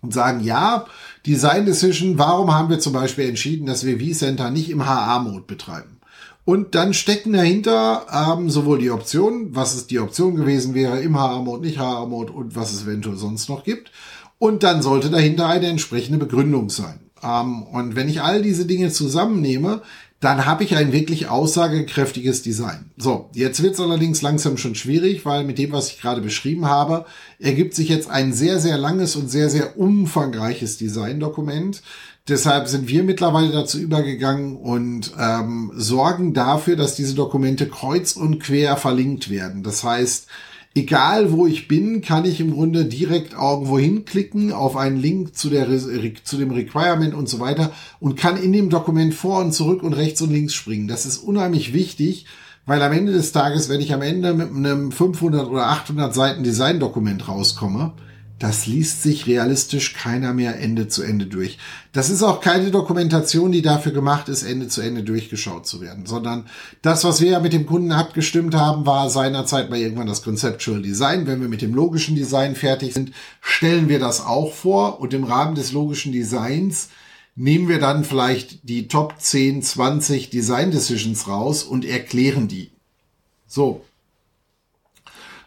und sagen, ja, Design Decision, warum haben wir zum Beispiel entschieden, dass wir vCenter nicht im HA-Mode betreiben? Und dann stecken dahinter ähm, sowohl die Optionen, was es die Option gewesen wäre, im HA-Mode, nicht HA-Mode und was es eventuell sonst noch gibt. Und dann sollte dahinter eine entsprechende Begründung sein. Ähm, und wenn ich all diese Dinge zusammennehme, dann habe ich ein wirklich aussagekräftiges Design. So, jetzt wird es allerdings langsam schon schwierig, weil mit dem, was ich gerade beschrieben habe, ergibt sich jetzt ein sehr, sehr langes und sehr, sehr umfangreiches Designdokument. Deshalb sind wir mittlerweile dazu übergegangen und ähm, sorgen dafür, dass diese Dokumente kreuz und quer verlinkt werden. Das heißt, egal wo ich bin, kann ich im Grunde direkt irgendwo hinklicken auf einen Link zu, der, zu dem Requirement und so weiter und kann in dem Dokument vor und zurück und rechts und links springen. Das ist unheimlich wichtig, weil am Ende des Tages, wenn ich am Ende mit einem 500 oder 800 Seiten Design-Dokument rauskomme, das liest sich realistisch keiner mehr Ende zu Ende durch. Das ist auch keine Dokumentation, die dafür gemacht ist, Ende zu Ende durchgeschaut zu werden, sondern das, was wir ja mit dem Kunden abgestimmt haben, war seinerzeit mal irgendwann das Conceptual Design. Wenn wir mit dem logischen Design fertig sind, stellen wir das auch vor und im Rahmen des logischen Designs nehmen wir dann vielleicht die Top 10, 20 Design Decisions raus und erklären die. So,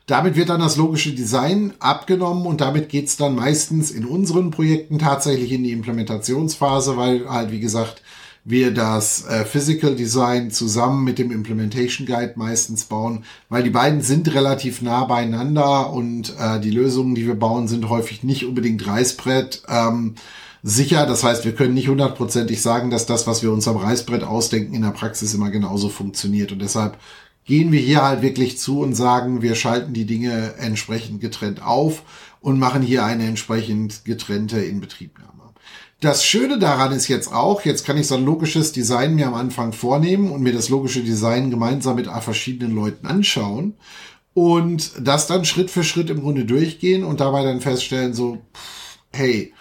damit wird dann das logische Design abgenommen und damit geht's dann meistens in unseren Projekten tatsächlich in die Implementationsphase, weil halt, wie gesagt, wir das äh, Physical Design zusammen mit dem Implementation Guide meistens bauen, weil die beiden sind relativ nah beieinander und äh, die Lösungen, die wir bauen, sind häufig nicht unbedingt Reißbrett. Ähm, sicher. Das heißt, wir können nicht hundertprozentig sagen, dass das, was wir uns am Reißbrett ausdenken, in der Praxis immer genauso funktioniert. Und deshalb gehen wir hier halt wirklich zu und sagen, wir schalten die Dinge entsprechend getrennt auf und machen hier eine entsprechend getrennte Inbetriebnahme. Das Schöne daran ist jetzt auch, jetzt kann ich so ein logisches Design mir am Anfang vornehmen und mir das logische Design gemeinsam mit verschiedenen Leuten anschauen und das dann Schritt für Schritt im Grunde durchgehen und dabei dann feststellen, so, hey,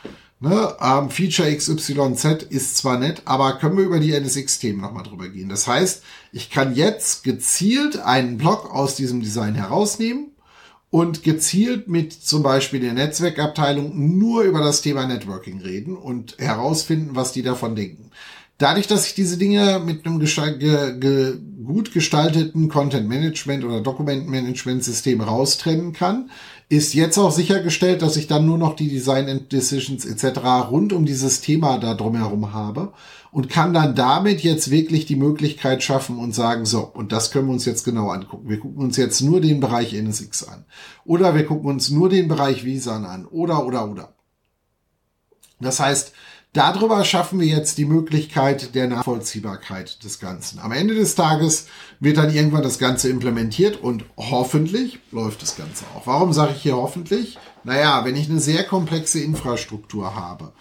ne, ähm, Feature XYZ ist zwar nett, aber können wir über die NSX-Themen nochmal drüber gehen. Das heißt, ich kann jetzt gezielt einen Block aus diesem Design herausnehmen und gezielt mit zum Beispiel der Netzwerkabteilung nur über das Thema Networking reden und herausfinden, was die davon denken. Dadurch, dass ich diese Dinge mit einem ge ge gut gestalteten Content Management oder Document Management System raustrennen kann, ist jetzt auch sichergestellt, dass ich dann nur noch die Design and Decisions etc. rund um dieses Thema da drumherum habe und kann dann damit jetzt wirklich die Möglichkeit schaffen und sagen, so, und das können wir uns jetzt genau angucken. Wir gucken uns jetzt nur den Bereich NSX an. Oder wir gucken uns nur den Bereich Visan an. Oder, oder, oder. Das heißt, Darüber schaffen wir jetzt die Möglichkeit der Nachvollziehbarkeit des Ganzen. Am Ende des Tages wird dann irgendwann das Ganze implementiert und hoffentlich läuft das Ganze auch. Warum sage ich hier hoffentlich? Naja, wenn ich eine sehr komplexe Infrastruktur habe,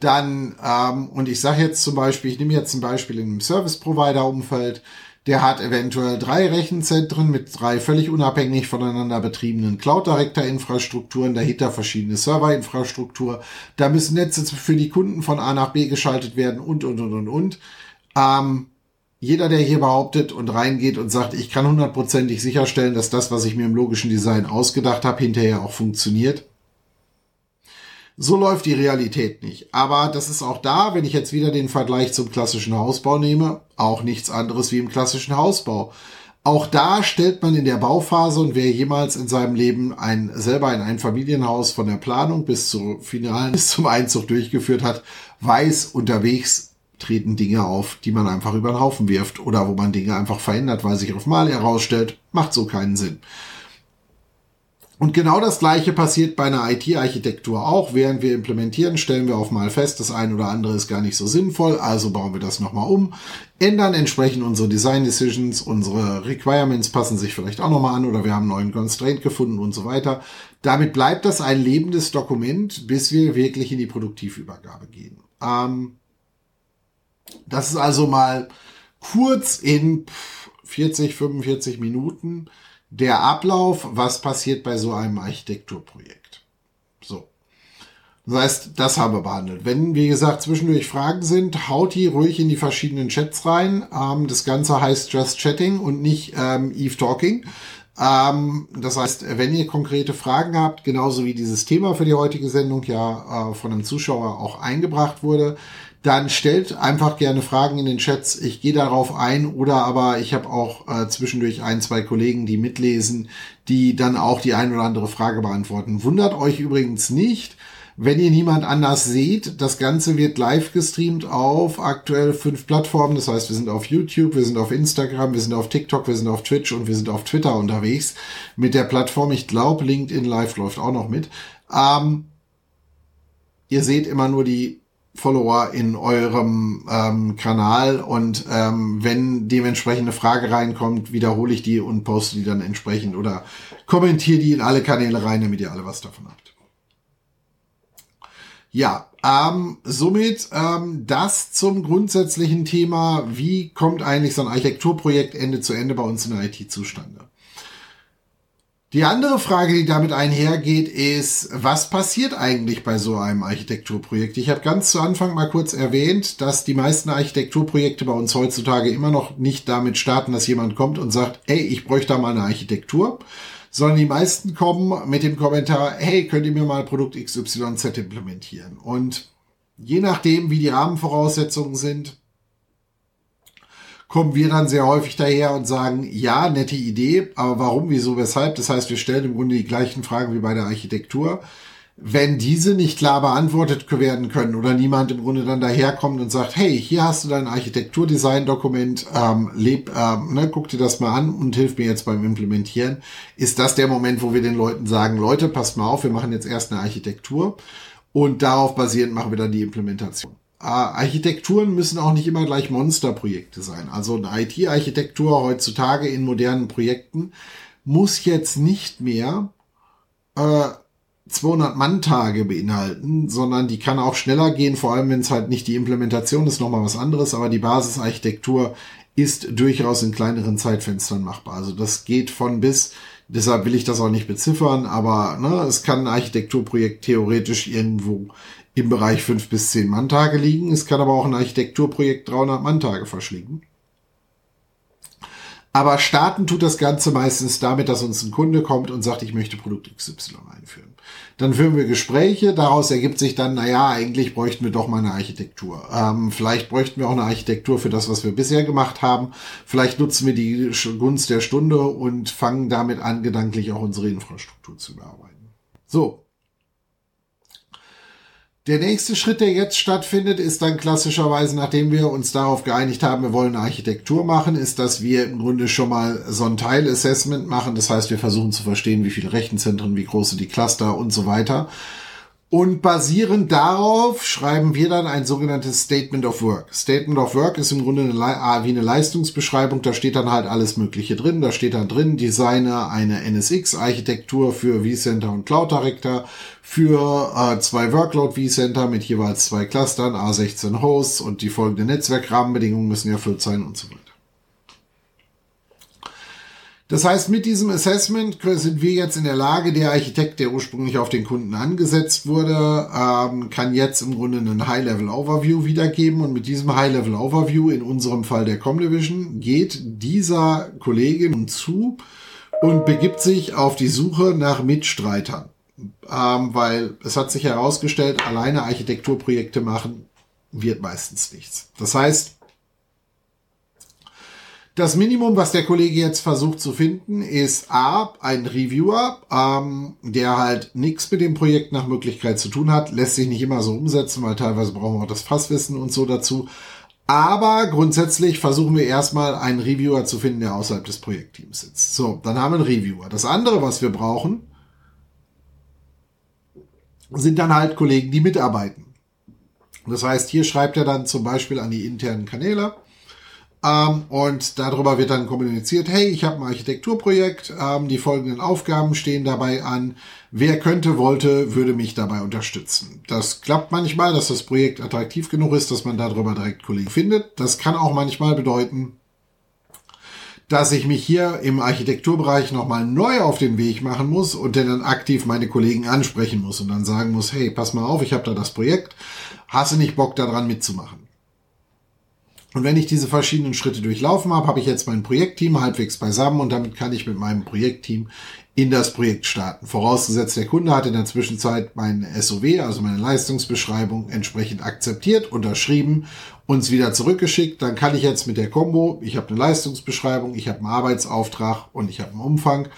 dann, ähm, und ich sage jetzt zum Beispiel, ich nehme jetzt ein Beispiel in einem Service-Provider-Umfeld, der hat eventuell drei Rechenzentren mit drei völlig unabhängig voneinander betriebenen Cloud-Director-Infrastrukturen, dahinter verschiedene Server-Infrastruktur. Da müssen Netze für die Kunden von A nach B geschaltet werden und, und, und, und, und. Ähm, jeder, der hier behauptet und reingeht und sagt, ich kann hundertprozentig sicherstellen, dass das, was ich mir im logischen Design ausgedacht habe, hinterher auch funktioniert, so läuft die Realität nicht. Aber das ist auch da, wenn ich jetzt wieder den Vergleich zum klassischen Hausbau nehme, auch nichts anderes wie im klassischen Hausbau. Auch da stellt man in der Bauphase und wer jemals in seinem Leben ein, selber in ein Familienhaus von der Planung bis zur finalen, bis zum Einzug durchgeführt hat, weiß, unterwegs treten Dinge auf, die man einfach über den Haufen wirft oder wo man Dinge einfach verändert, weil sich auf Mal herausstellt, macht so keinen Sinn. Und genau das gleiche passiert bei einer IT-Architektur auch. Während wir implementieren, stellen wir auf mal fest, das eine oder andere ist gar nicht so sinnvoll, also bauen wir das nochmal um, ändern entsprechend unsere Design Decisions, unsere Requirements passen sich vielleicht auch nochmal an oder wir haben einen neuen Constraint gefunden und so weiter. Damit bleibt das ein lebendes Dokument, bis wir wirklich in die Produktivübergabe gehen. Ähm, das ist also mal kurz in 40, 45 Minuten der Ablauf, was passiert bei so einem Architekturprojekt. So. Das heißt, das haben wir behandelt. Wenn, wie gesagt, zwischendurch Fragen sind, haut die ruhig in die verschiedenen Chats rein. Ähm, das Ganze heißt Just Chatting und nicht ähm, Eve Talking. Ähm, das heißt, wenn ihr konkrete Fragen habt, genauso wie dieses Thema für die heutige Sendung ja äh, von einem Zuschauer auch eingebracht wurde, dann stellt einfach gerne Fragen in den Chats. Ich gehe darauf ein oder aber ich habe auch äh, zwischendurch ein, zwei Kollegen, die mitlesen, die dann auch die ein oder andere Frage beantworten. Wundert euch übrigens nicht, wenn ihr niemand anders seht. Das Ganze wird live gestreamt auf aktuell fünf Plattformen. Das heißt, wir sind auf YouTube, wir sind auf Instagram, wir sind auf TikTok, wir sind auf Twitch und wir sind auf Twitter unterwegs mit der Plattform. Ich glaube, LinkedIn Live läuft auch noch mit. Ähm, ihr seht immer nur die Follower in eurem ähm, Kanal und ähm, wenn dementsprechend eine Frage reinkommt, wiederhole ich die und poste die dann entsprechend oder kommentiere die in alle Kanäle rein, damit ihr alle was davon habt. Ja, ähm, somit ähm, das zum grundsätzlichen Thema, wie kommt eigentlich so ein Architekturprojekt Ende zu Ende bei uns in der IT zustande? Die andere Frage, die damit einhergeht, ist, was passiert eigentlich bei so einem Architekturprojekt? Ich habe ganz zu Anfang mal kurz erwähnt, dass die meisten Architekturprojekte bei uns heutzutage immer noch nicht damit starten, dass jemand kommt und sagt, hey, ich bräuchte da mal eine Architektur, sondern die meisten kommen mit dem Kommentar, hey, könnt ihr mir mal Produkt XYZ implementieren? Und je nachdem, wie die Rahmenvoraussetzungen sind, kommen wir dann sehr häufig daher und sagen, ja, nette Idee, aber warum, wieso, weshalb? Das heißt, wir stellen im Grunde die gleichen Fragen wie bei der Architektur. Wenn diese nicht klar beantwortet werden können oder niemand im Grunde dann daherkommt und sagt, hey, hier hast du dein Architekturdesign-Dokument, ähm, leb, ähm, ne, guck dir das mal an und hilf mir jetzt beim Implementieren, ist das der Moment, wo wir den Leuten sagen, Leute, passt mal auf, wir machen jetzt erst eine Architektur und darauf basierend machen wir dann die Implementation. Äh, Architekturen müssen auch nicht immer gleich Monsterprojekte sein. Also eine IT-Architektur heutzutage in modernen Projekten muss jetzt nicht mehr äh, 200 Mann-Tage beinhalten, sondern die kann auch schneller gehen, vor allem wenn es halt nicht die Implementation ist, nochmal was anderes, aber die Basisarchitektur ist durchaus in kleineren Zeitfenstern machbar. Also das geht von bis, deshalb will ich das auch nicht beziffern, aber ne, es kann ein Architekturprojekt theoretisch irgendwo im Bereich fünf bis zehn Manntage liegen. Es kann aber auch ein Architekturprojekt 300 Manntage verschlingen. Aber starten tut das Ganze meistens damit, dass uns ein Kunde kommt und sagt, ich möchte Produkt XY einführen. Dann führen wir Gespräche, daraus ergibt sich dann, naja, eigentlich bräuchten wir doch mal eine Architektur. Ähm, vielleicht bräuchten wir auch eine Architektur für das, was wir bisher gemacht haben. Vielleicht nutzen wir die Gunst der Stunde und fangen damit an, gedanklich auch unsere Infrastruktur zu bearbeiten. So, der nächste Schritt, der jetzt stattfindet, ist dann klassischerweise, nachdem wir uns darauf geeinigt haben, wir wollen eine Architektur machen, ist, dass wir im Grunde schon mal so ein Teilassessment machen. Das heißt, wir versuchen zu verstehen, wie viele Rechenzentren, wie groß sind die Cluster und so weiter. Und basierend darauf schreiben wir dann ein sogenanntes Statement of Work. Statement of Work ist im Grunde eine, wie eine Leistungsbeschreibung. Da steht dann halt alles Mögliche drin. Da steht dann drin, designe eine NSX-Architektur für vCenter und Cloud Director, für äh, zwei Workload vCenter mit jeweils zwei Clustern, A16 Hosts und die folgenden Netzwerkrahmenbedingungen müssen erfüllt sein und so weiter. Das heißt, mit diesem Assessment sind wir jetzt in der Lage, der Architekt, der ursprünglich auf den Kunden angesetzt wurde, ähm, kann jetzt im Grunde einen High-Level-Overview wiedergeben. Und mit diesem High-Level-Overview, in unserem Fall der Comdivision, geht dieser Kollege nun zu und begibt sich auf die Suche nach Mitstreitern. Ähm, weil es hat sich herausgestellt, alleine Architekturprojekte machen wird meistens nichts. Das heißt, das Minimum, was der Kollege jetzt versucht zu finden, ist A, ein Reviewer, ähm, der halt nichts mit dem Projekt nach Möglichkeit zu tun hat, lässt sich nicht immer so umsetzen, weil teilweise brauchen wir auch das Fasswissen und so dazu. Aber grundsätzlich versuchen wir erstmal einen Reviewer zu finden, der außerhalb des Projektteams sitzt. So, dann haben wir einen Reviewer. Das andere, was wir brauchen, sind dann halt Kollegen, die mitarbeiten. Das heißt, hier schreibt er dann zum Beispiel an die internen Kanäle, ähm, und darüber wird dann kommuniziert, hey, ich habe ein Architekturprojekt, ähm, die folgenden Aufgaben stehen dabei an. Wer könnte, wollte, würde mich dabei unterstützen. Das klappt manchmal, dass das Projekt attraktiv genug ist, dass man darüber direkt Kollegen findet. Das kann auch manchmal bedeuten, dass ich mich hier im Architekturbereich nochmal neu auf den Weg machen muss und dann aktiv meine Kollegen ansprechen muss und dann sagen muss, hey, pass mal auf, ich habe da das Projekt, hast du nicht Bock daran mitzumachen? Und wenn ich diese verschiedenen Schritte durchlaufen habe, habe ich jetzt mein Projektteam halbwegs beisammen und damit kann ich mit meinem Projektteam in das Projekt starten. Vorausgesetzt, der Kunde hat in der Zwischenzeit mein SOW, also meine Leistungsbeschreibung, entsprechend akzeptiert, unterschrieben, uns wieder zurückgeschickt. Dann kann ich jetzt mit der Combo, ich habe eine Leistungsbeschreibung, ich habe einen Arbeitsauftrag und ich habe einen Umfang,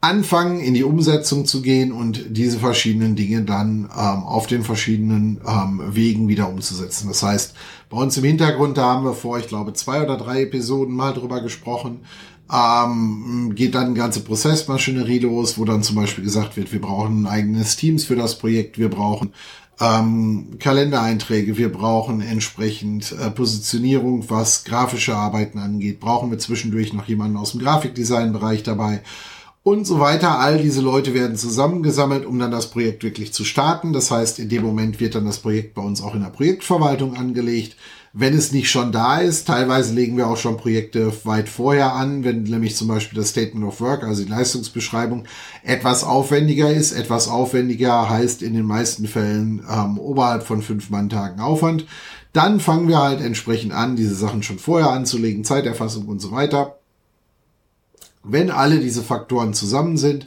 anfangen, in die Umsetzung zu gehen und diese verschiedenen Dinge dann ähm, auf den verschiedenen ähm, Wegen wieder umzusetzen. Das heißt, bei uns im Hintergrund, da haben wir vor, ich glaube, zwei oder drei Episoden mal drüber gesprochen, ähm, geht dann eine ganze Prozessmaschinerie los, wo dann zum Beispiel gesagt wird, wir brauchen ein eigenes Teams für das Projekt, wir brauchen ähm, Kalendereinträge, wir brauchen entsprechend äh, Positionierung, was grafische Arbeiten angeht, brauchen wir zwischendurch noch jemanden aus dem Grafikdesign-Bereich dabei und so weiter. All diese Leute werden zusammengesammelt, um dann das Projekt wirklich zu starten. Das heißt, in dem Moment wird dann das Projekt bei uns auch in der Projektverwaltung angelegt. Wenn es nicht schon da ist, teilweise legen wir auch schon Projekte weit vorher an, wenn nämlich zum Beispiel das Statement of Work, also die Leistungsbeschreibung, etwas aufwendiger ist. Etwas aufwendiger heißt in den meisten Fällen ähm, oberhalb von fünf Manntagen Aufwand. Dann fangen wir halt entsprechend an, diese Sachen schon vorher anzulegen, Zeiterfassung und so weiter. Wenn alle diese Faktoren zusammen sind,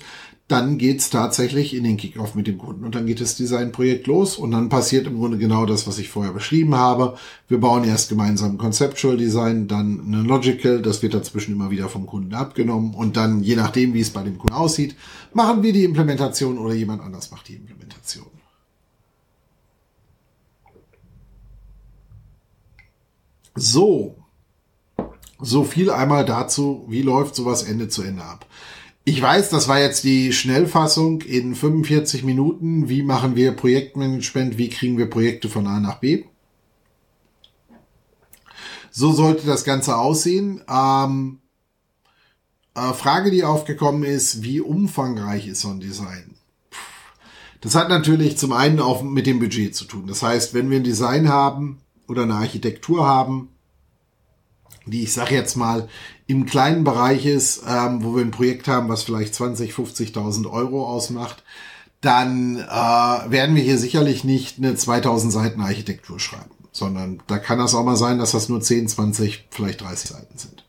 dann geht's tatsächlich in den Kickoff mit dem Kunden und dann geht das Designprojekt los und dann passiert im Grunde genau das, was ich vorher beschrieben habe. Wir bauen erst gemeinsam Conceptual Design, dann eine Logical, das wird dazwischen immer wieder vom Kunden abgenommen und dann, je nachdem, wie es bei dem Kunden aussieht, machen wir die Implementation oder jemand anders macht die Implementation. So, so viel einmal dazu, wie läuft sowas Ende zu Ende ab. Ich weiß, das war jetzt die Schnellfassung in 45 Minuten. Wie machen wir Projektmanagement? Wie kriegen wir Projekte von A nach B? So sollte das Ganze aussehen. Ähm, äh, Frage, die aufgekommen ist, wie umfangreich ist so ein Design? Das hat natürlich zum einen auch mit dem Budget zu tun. Das heißt, wenn wir ein Design haben oder eine Architektur haben, die ich sage jetzt mal im kleinen Bereich ist, ähm, wo wir ein Projekt haben, was vielleicht 20, 50.000 Euro ausmacht, dann äh, werden wir hier sicherlich nicht eine 2000 Seiten Architektur schreiben, sondern da kann das auch mal sein, dass das nur 10, 20, vielleicht 30 Seiten sind.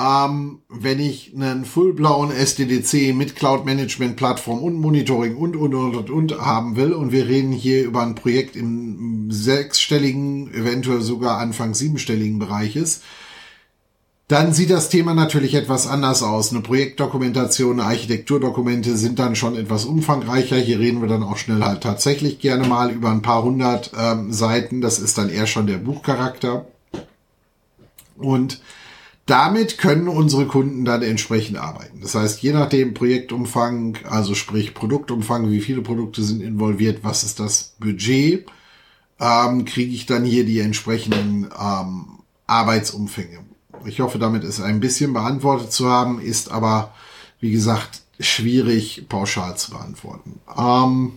Ähm, wenn ich einen fullblauen SDDC mit Cloud Management Plattform und Monitoring und, und, und, und haben will und wir reden hier über ein Projekt im sechsstelligen, eventuell sogar Anfang siebenstelligen Bereiches, dann sieht das Thema natürlich etwas anders aus. Eine Projektdokumentation, eine Architekturdokumente sind dann schon etwas umfangreicher. Hier reden wir dann auch schnell halt tatsächlich gerne mal über ein paar hundert ähm, Seiten. Das ist dann eher schon der Buchcharakter. Und damit können unsere Kunden dann entsprechend arbeiten. Das heißt, je nachdem Projektumfang, also sprich Produktumfang, wie viele Produkte sind involviert, was ist das Budget, ähm, kriege ich dann hier die entsprechenden ähm, Arbeitsumfänge. Ich hoffe, damit ist ein bisschen beantwortet zu haben, ist aber, wie gesagt, schwierig pauschal zu beantworten. Ähm,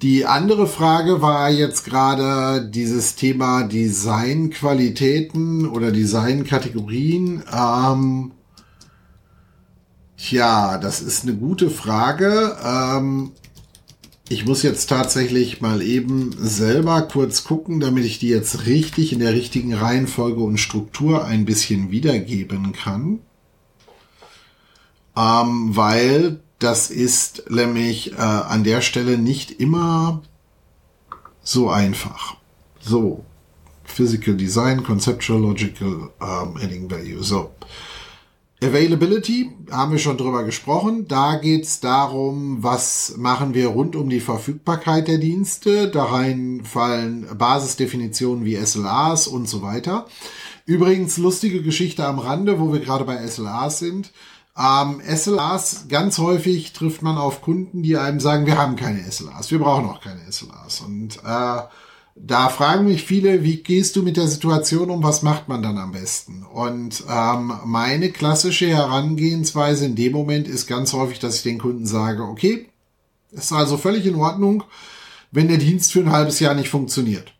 die andere Frage war jetzt gerade dieses Thema Designqualitäten oder Designkategorien. Ähm, tja, das ist eine gute Frage. Ähm, ich muss jetzt tatsächlich mal eben selber kurz gucken, damit ich die jetzt richtig in der richtigen Reihenfolge und Struktur ein bisschen wiedergeben kann. Ähm, weil das ist nämlich äh, an der Stelle nicht immer so einfach. So, Physical Design, Conceptual, Logical, um, Adding Value. So. Availability haben wir schon drüber gesprochen. Da geht es darum, was machen wir rund um die Verfügbarkeit der Dienste. Da rein fallen Basisdefinitionen wie SLAs und so weiter. Übrigens lustige Geschichte am Rande, wo wir gerade bei SLAs sind. Ähm, SLAs, ganz häufig trifft man auf Kunden, die einem sagen, wir haben keine SLAs, wir brauchen auch keine SLAs. Und äh, da fragen mich viele, wie gehst du mit der Situation um, was macht man dann am besten? Und ähm, meine klassische Herangehensweise in dem Moment ist ganz häufig, dass ich den Kunden sage, okay, ist also völlig in Ordnung, wenn der Dienst für ein halbes Jahr nicht funktioniert.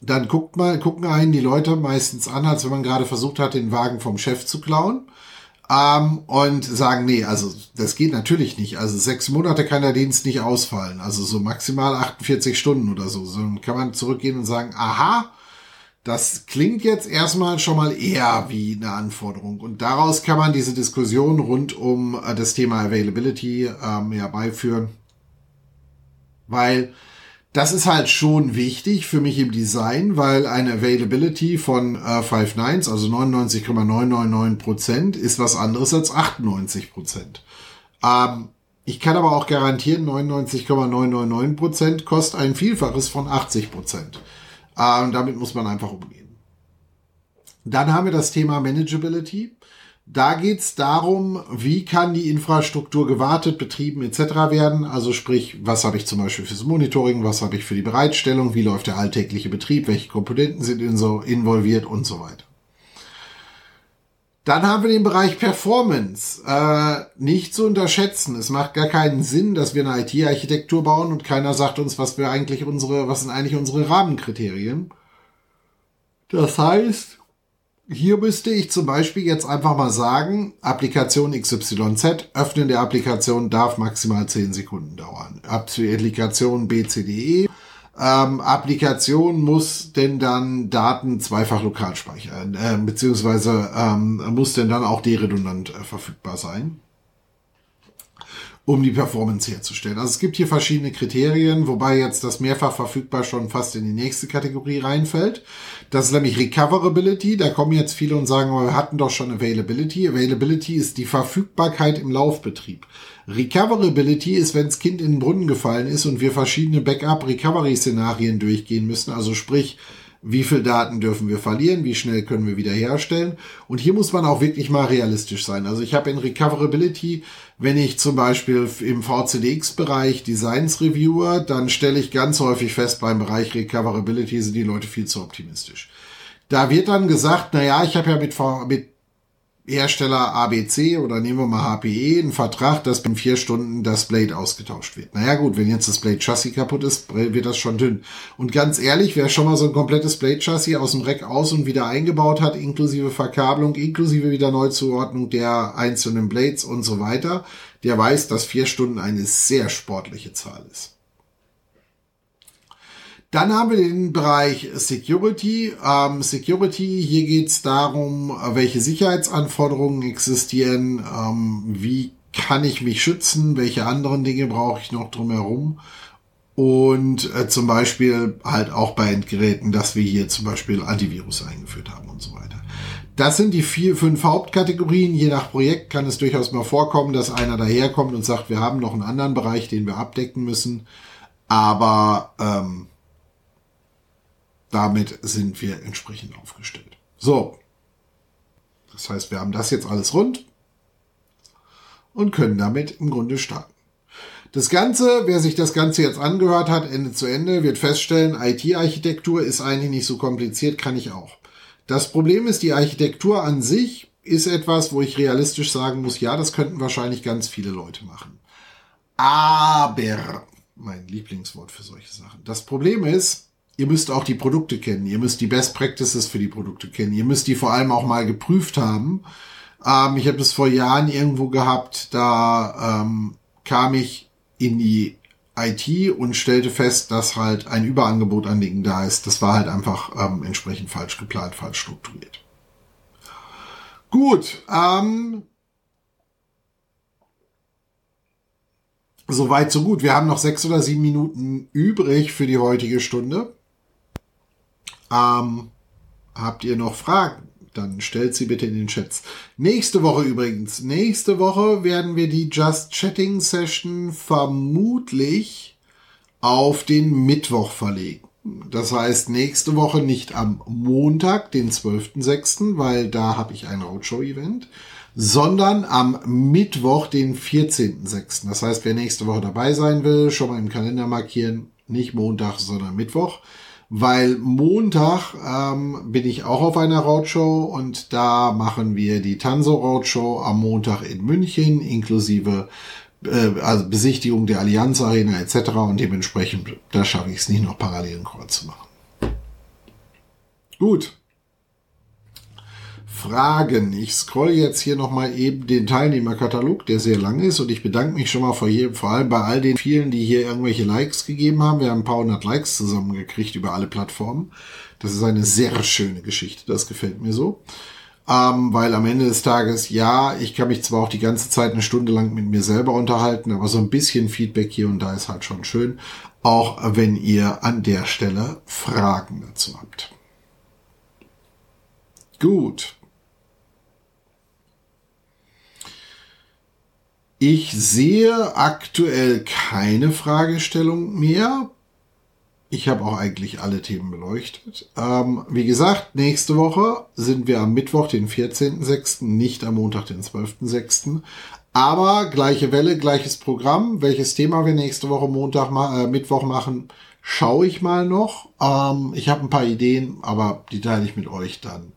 Dann guckt mal, gucken einen die Leute meistens an, als wenn man gerade versucht hat, den Wagen vom Chef zu klauen ähm, und sagen, nee, also das geht natürlich nicht. Also sechs Monate kann der Dienst nicht ausfallen. Also so maximal 48 Stunden oder so. So kann man zurückgehen und sagen, aha, das klingt jetzt erstmal schon mal eher wie eine Anforderung. Und daraus kann man diese Diskussion rund um äh, das Thema Availability ähm, ja beiführen. Weil das ist halt schon wichtig für mich im Design, weil eine Availability von äh, 5 Nines, also 99,999% ist was anderes als 98% Ähm, ich kann aber auch garantieren, 99,999% kostet ein Vielfaches von 80% Ähm, damit muss man einfach umgehen. Dann haben wir das Thema Manageability. Da geht's darum, wie kann die Infrastruktur gewartet, betrieben etc. werden. Also sprich, was habe ich zum Beispiel fürs Monitoring, was habe ich für die Bereitstellung, wie läuft der alltägliche Betrieb, welche Komponenten sind in so involviert und so weiter. Dann haben wir den Bereich Performance. Äh, nicht zu unterschätzen. Es macht gar keinen Sinn, dass wir eine IT-Architektur bauen und keiner sagt uns, was wir eigentlich unsere, was sind eigentlich unsere Rahmenkriterien. Das heißt, hier müsste ich zum Beispiel jetzt einfach mal sagen, Applikation XYZ, Öffnen der Applikation darf maximal 10 Sekunden dauern. Applikation BCDE, ähm, Applikation muss denn dann Daten zweifach lokal speichern, äh, beziehungsweise ähm, muss denn dann auch deredundant äh, verfügbar sein um die Performance herzustellen. Also es gibt hier verschiedene Kriterien, wobei jetzt das mehrfach verfügbar schon fast in die nächste Kategorie reinfällt. Das ist nämlich Recoverability. Da kommen jetzt viele und sagen, wir hatten doch schon Availability. Availability ist die Verfügbarkeit im Laufbetrieb. Recoverability ist, wenn das Kind in den Brunnen gefallen ist und wir verschiedene Backup-Recovery-Szenarien durchgehen müssen. Also sprich, wie viel Daten dürfen wir verlieren, wie schnell können wir wiederherstellen. Und hier muss man auch wirklich mal realistisch sein. Also ich habe in Recoverability, wenn ich zum Beispiel im VCDX-Bereich Designs reviewer, dann stelle ich ganz häufig fest, beim Bereich Recoverability sind die Leute viel zu optimistisch. Da wird dann gesagt, na ja, ich habe ja mit, mit Hersteller ABC oder nehmen wir mal HPE einen Vertrag, dass in vier Stunden das Blade ausgetauscht wird. Naja gut, wenn jetzt das Blade Chassis kaputt ist, wird das schon dünn. Und ganz ehrlich, wer schon mal so ein komplettes Blade Chassis aus dem Rack aus und wieder eingebaut hat, inklusive Verkabelung, inklusive wieder Neuzuordnung der einzelnen Blades und so weiter, der weiß, dass vier Stunden eine sehr sportliche Zahl ist. Dann haben wir den Bereich Security. Ähm, Security, hier geht es darum, welche Sicherheitsanforderungen existieren, ähm, wie kann ich mich schützen, welche anderen Dinge brauche ich noch drumherum. Und äh, zum Beispiel halt auch bei Endgeräten, dass wir hier zum Beispiel Antivirus eingeführt haben und so weiter. Das sind die vier, fünf Hauptkategorien. Je nach Projekt kann es durchaus mal vorkommen, dass einer daherkommt und sagt, wir haben noch einen anderen Bereich, den wir abdecken müssen. Aber ähm, damit sind wir entsprechend aufgestellt. So. Das heißt, wir haben das jetzt alles rund und können damit im Grunde starten. Das Ganze, wer sich das Ganze jetzt angehört hat, Ende zu Ende, wird feststellen, IT-Architektur ist eigentlich nicht so kompliziert, kann ich auch. Das Problem ist, die Architektur an sich ist etwas, wo ich realistisch sagen muss, ja, das könnten wahrscheinlich ganz viele Leute machen. Aber, mein Lieblingswort für solche Sachen. Das Problem ist, ihr müsst auch die Produkte kennen. Ihr müsst die Best Practices für die Produkte kennen. Ihr müsst die vor allem auch mal geprüft haben. Ähm, ich habe das vor Jahren irgendwo gehabt, da ähm, kam ich in die IT und stellte fest, dass halt ein Überangebot an Dingen da ist. Das war halt einfach ähm, entsprechend falsch geplant, falsch strukturiert. Gut, ähm, Soweit, so gut. Wir haben noch sechs oder sieben Minuten übrig für die heutige Stunde. Ähm, habt ihr noch Fragen? Dann stellt sie bitte in den Chats. Nächste Woche übrigens. Nächste Woche werden wir die Just Chatting Session vermutlich auf den Mittwoch verlegen. Das heißt, nächste Woche nicht am Montag, den 12.06., weil da habe ich ein Roadshow-Event, sondern am Mittwoch, den 14.06. Das heißt, wer nächste Woche dabei sein will, schon mal im Kalender markieren. Nicht Montag, sondern Mittwoch weil Montag ähm, bin ich auch auf einer Roadshow und da machen wir die Tanso Roadshow am Montag in München inklusive äh, also Besichtigung der Allianz Arena etc. und dementsprechend da schaffe ich es nicht noch parallel einen Call zu machen. Gut. Fragen. Ich scroll jetzt hier nochmal eben den Teilnehmerkatalog, der sehr lang ist und ich bedanke mich schon mal vor, jedem, vor allem bei all den vielen, die hier irgendwelche Likes gegeben haben. Wir haben ein paar hundert Likes zusammengekriegt über alle Plattformen. Das ist eine sehr schöne Geschichte, das gefällt mir so. Ähm, weil am Ende des Tages, ja, ich kann mich zwar auch die ganze Zeit eine Stunde lang mit mir selber unterhalten, aber so ein bisschen Feedback hier und da ist halt schon schön. Auch wenn ihr an der Stelle Fragen dazu habt. Gut. Ich sehe aktuell keine Fragestellung mehr. Ich habe auch eigentlich alle Themen beleuchtet. Ähm, wie gesagt, nächste Woche sind wir am Mittwoch, den 14.06., nicht am Montag, den 12.06. Aber gleiche Welle, gleiches Programm. Welches Thema wir nächste Woche Montag, äh, Mittwoch machen, schaue ich mal noch. Ähm, ich habe ein paar Ideen, aber die teile ich mit euch dann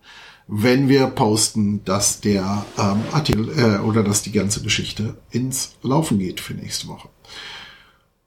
wenn wir posten, dass der ähm, Artikel äh, oder dass die ganze Geschichte ins Laufen geht für nächste Woche.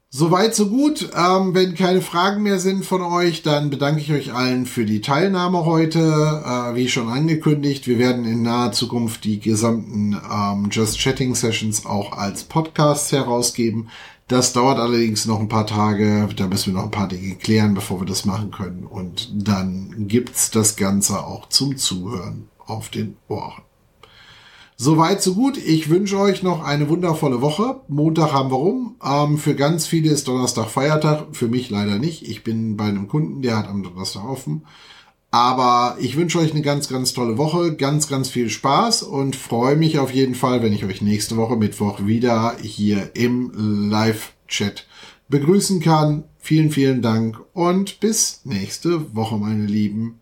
Soweit, so gut. Ähm, wenn keine Fragen mehr sind von euch, dann bedanke ich euch allen für die Teilnahme heute. Äh, wie schon angekündigt, wir werden in naher Zukunft die gesamten ähm, Just Chatting Sessions auch als Podcasts herausgeben. Das dauert allerdings noch ein paar Tage. Da müssen wir noch ein paar Dinge klären, bevor wir das machen können. Und dann gibt's das Ganze auch zum Zuhören auf den Ohren. Soweit, so gut. Ich wünsche euch noch eine wundervolle Woche. Montag haben wir rum. Ähm, für ganz viele ist Donnerstag Feiertag. Für mich leider nicht. Ich bin bei einem Kunden, der hat am Donnerstag offen. Aber ich wünsche euch eine ganz, ganz tolle Woche, ganz, ganz viel Spaß und freue mich auf jeden Fall, wenn ich euch nächste Woche Mittwoch wieder hier im Live-Chat begrüßen kann. Vielen, vielen Dank und bis nächste Woche, meine Lieben.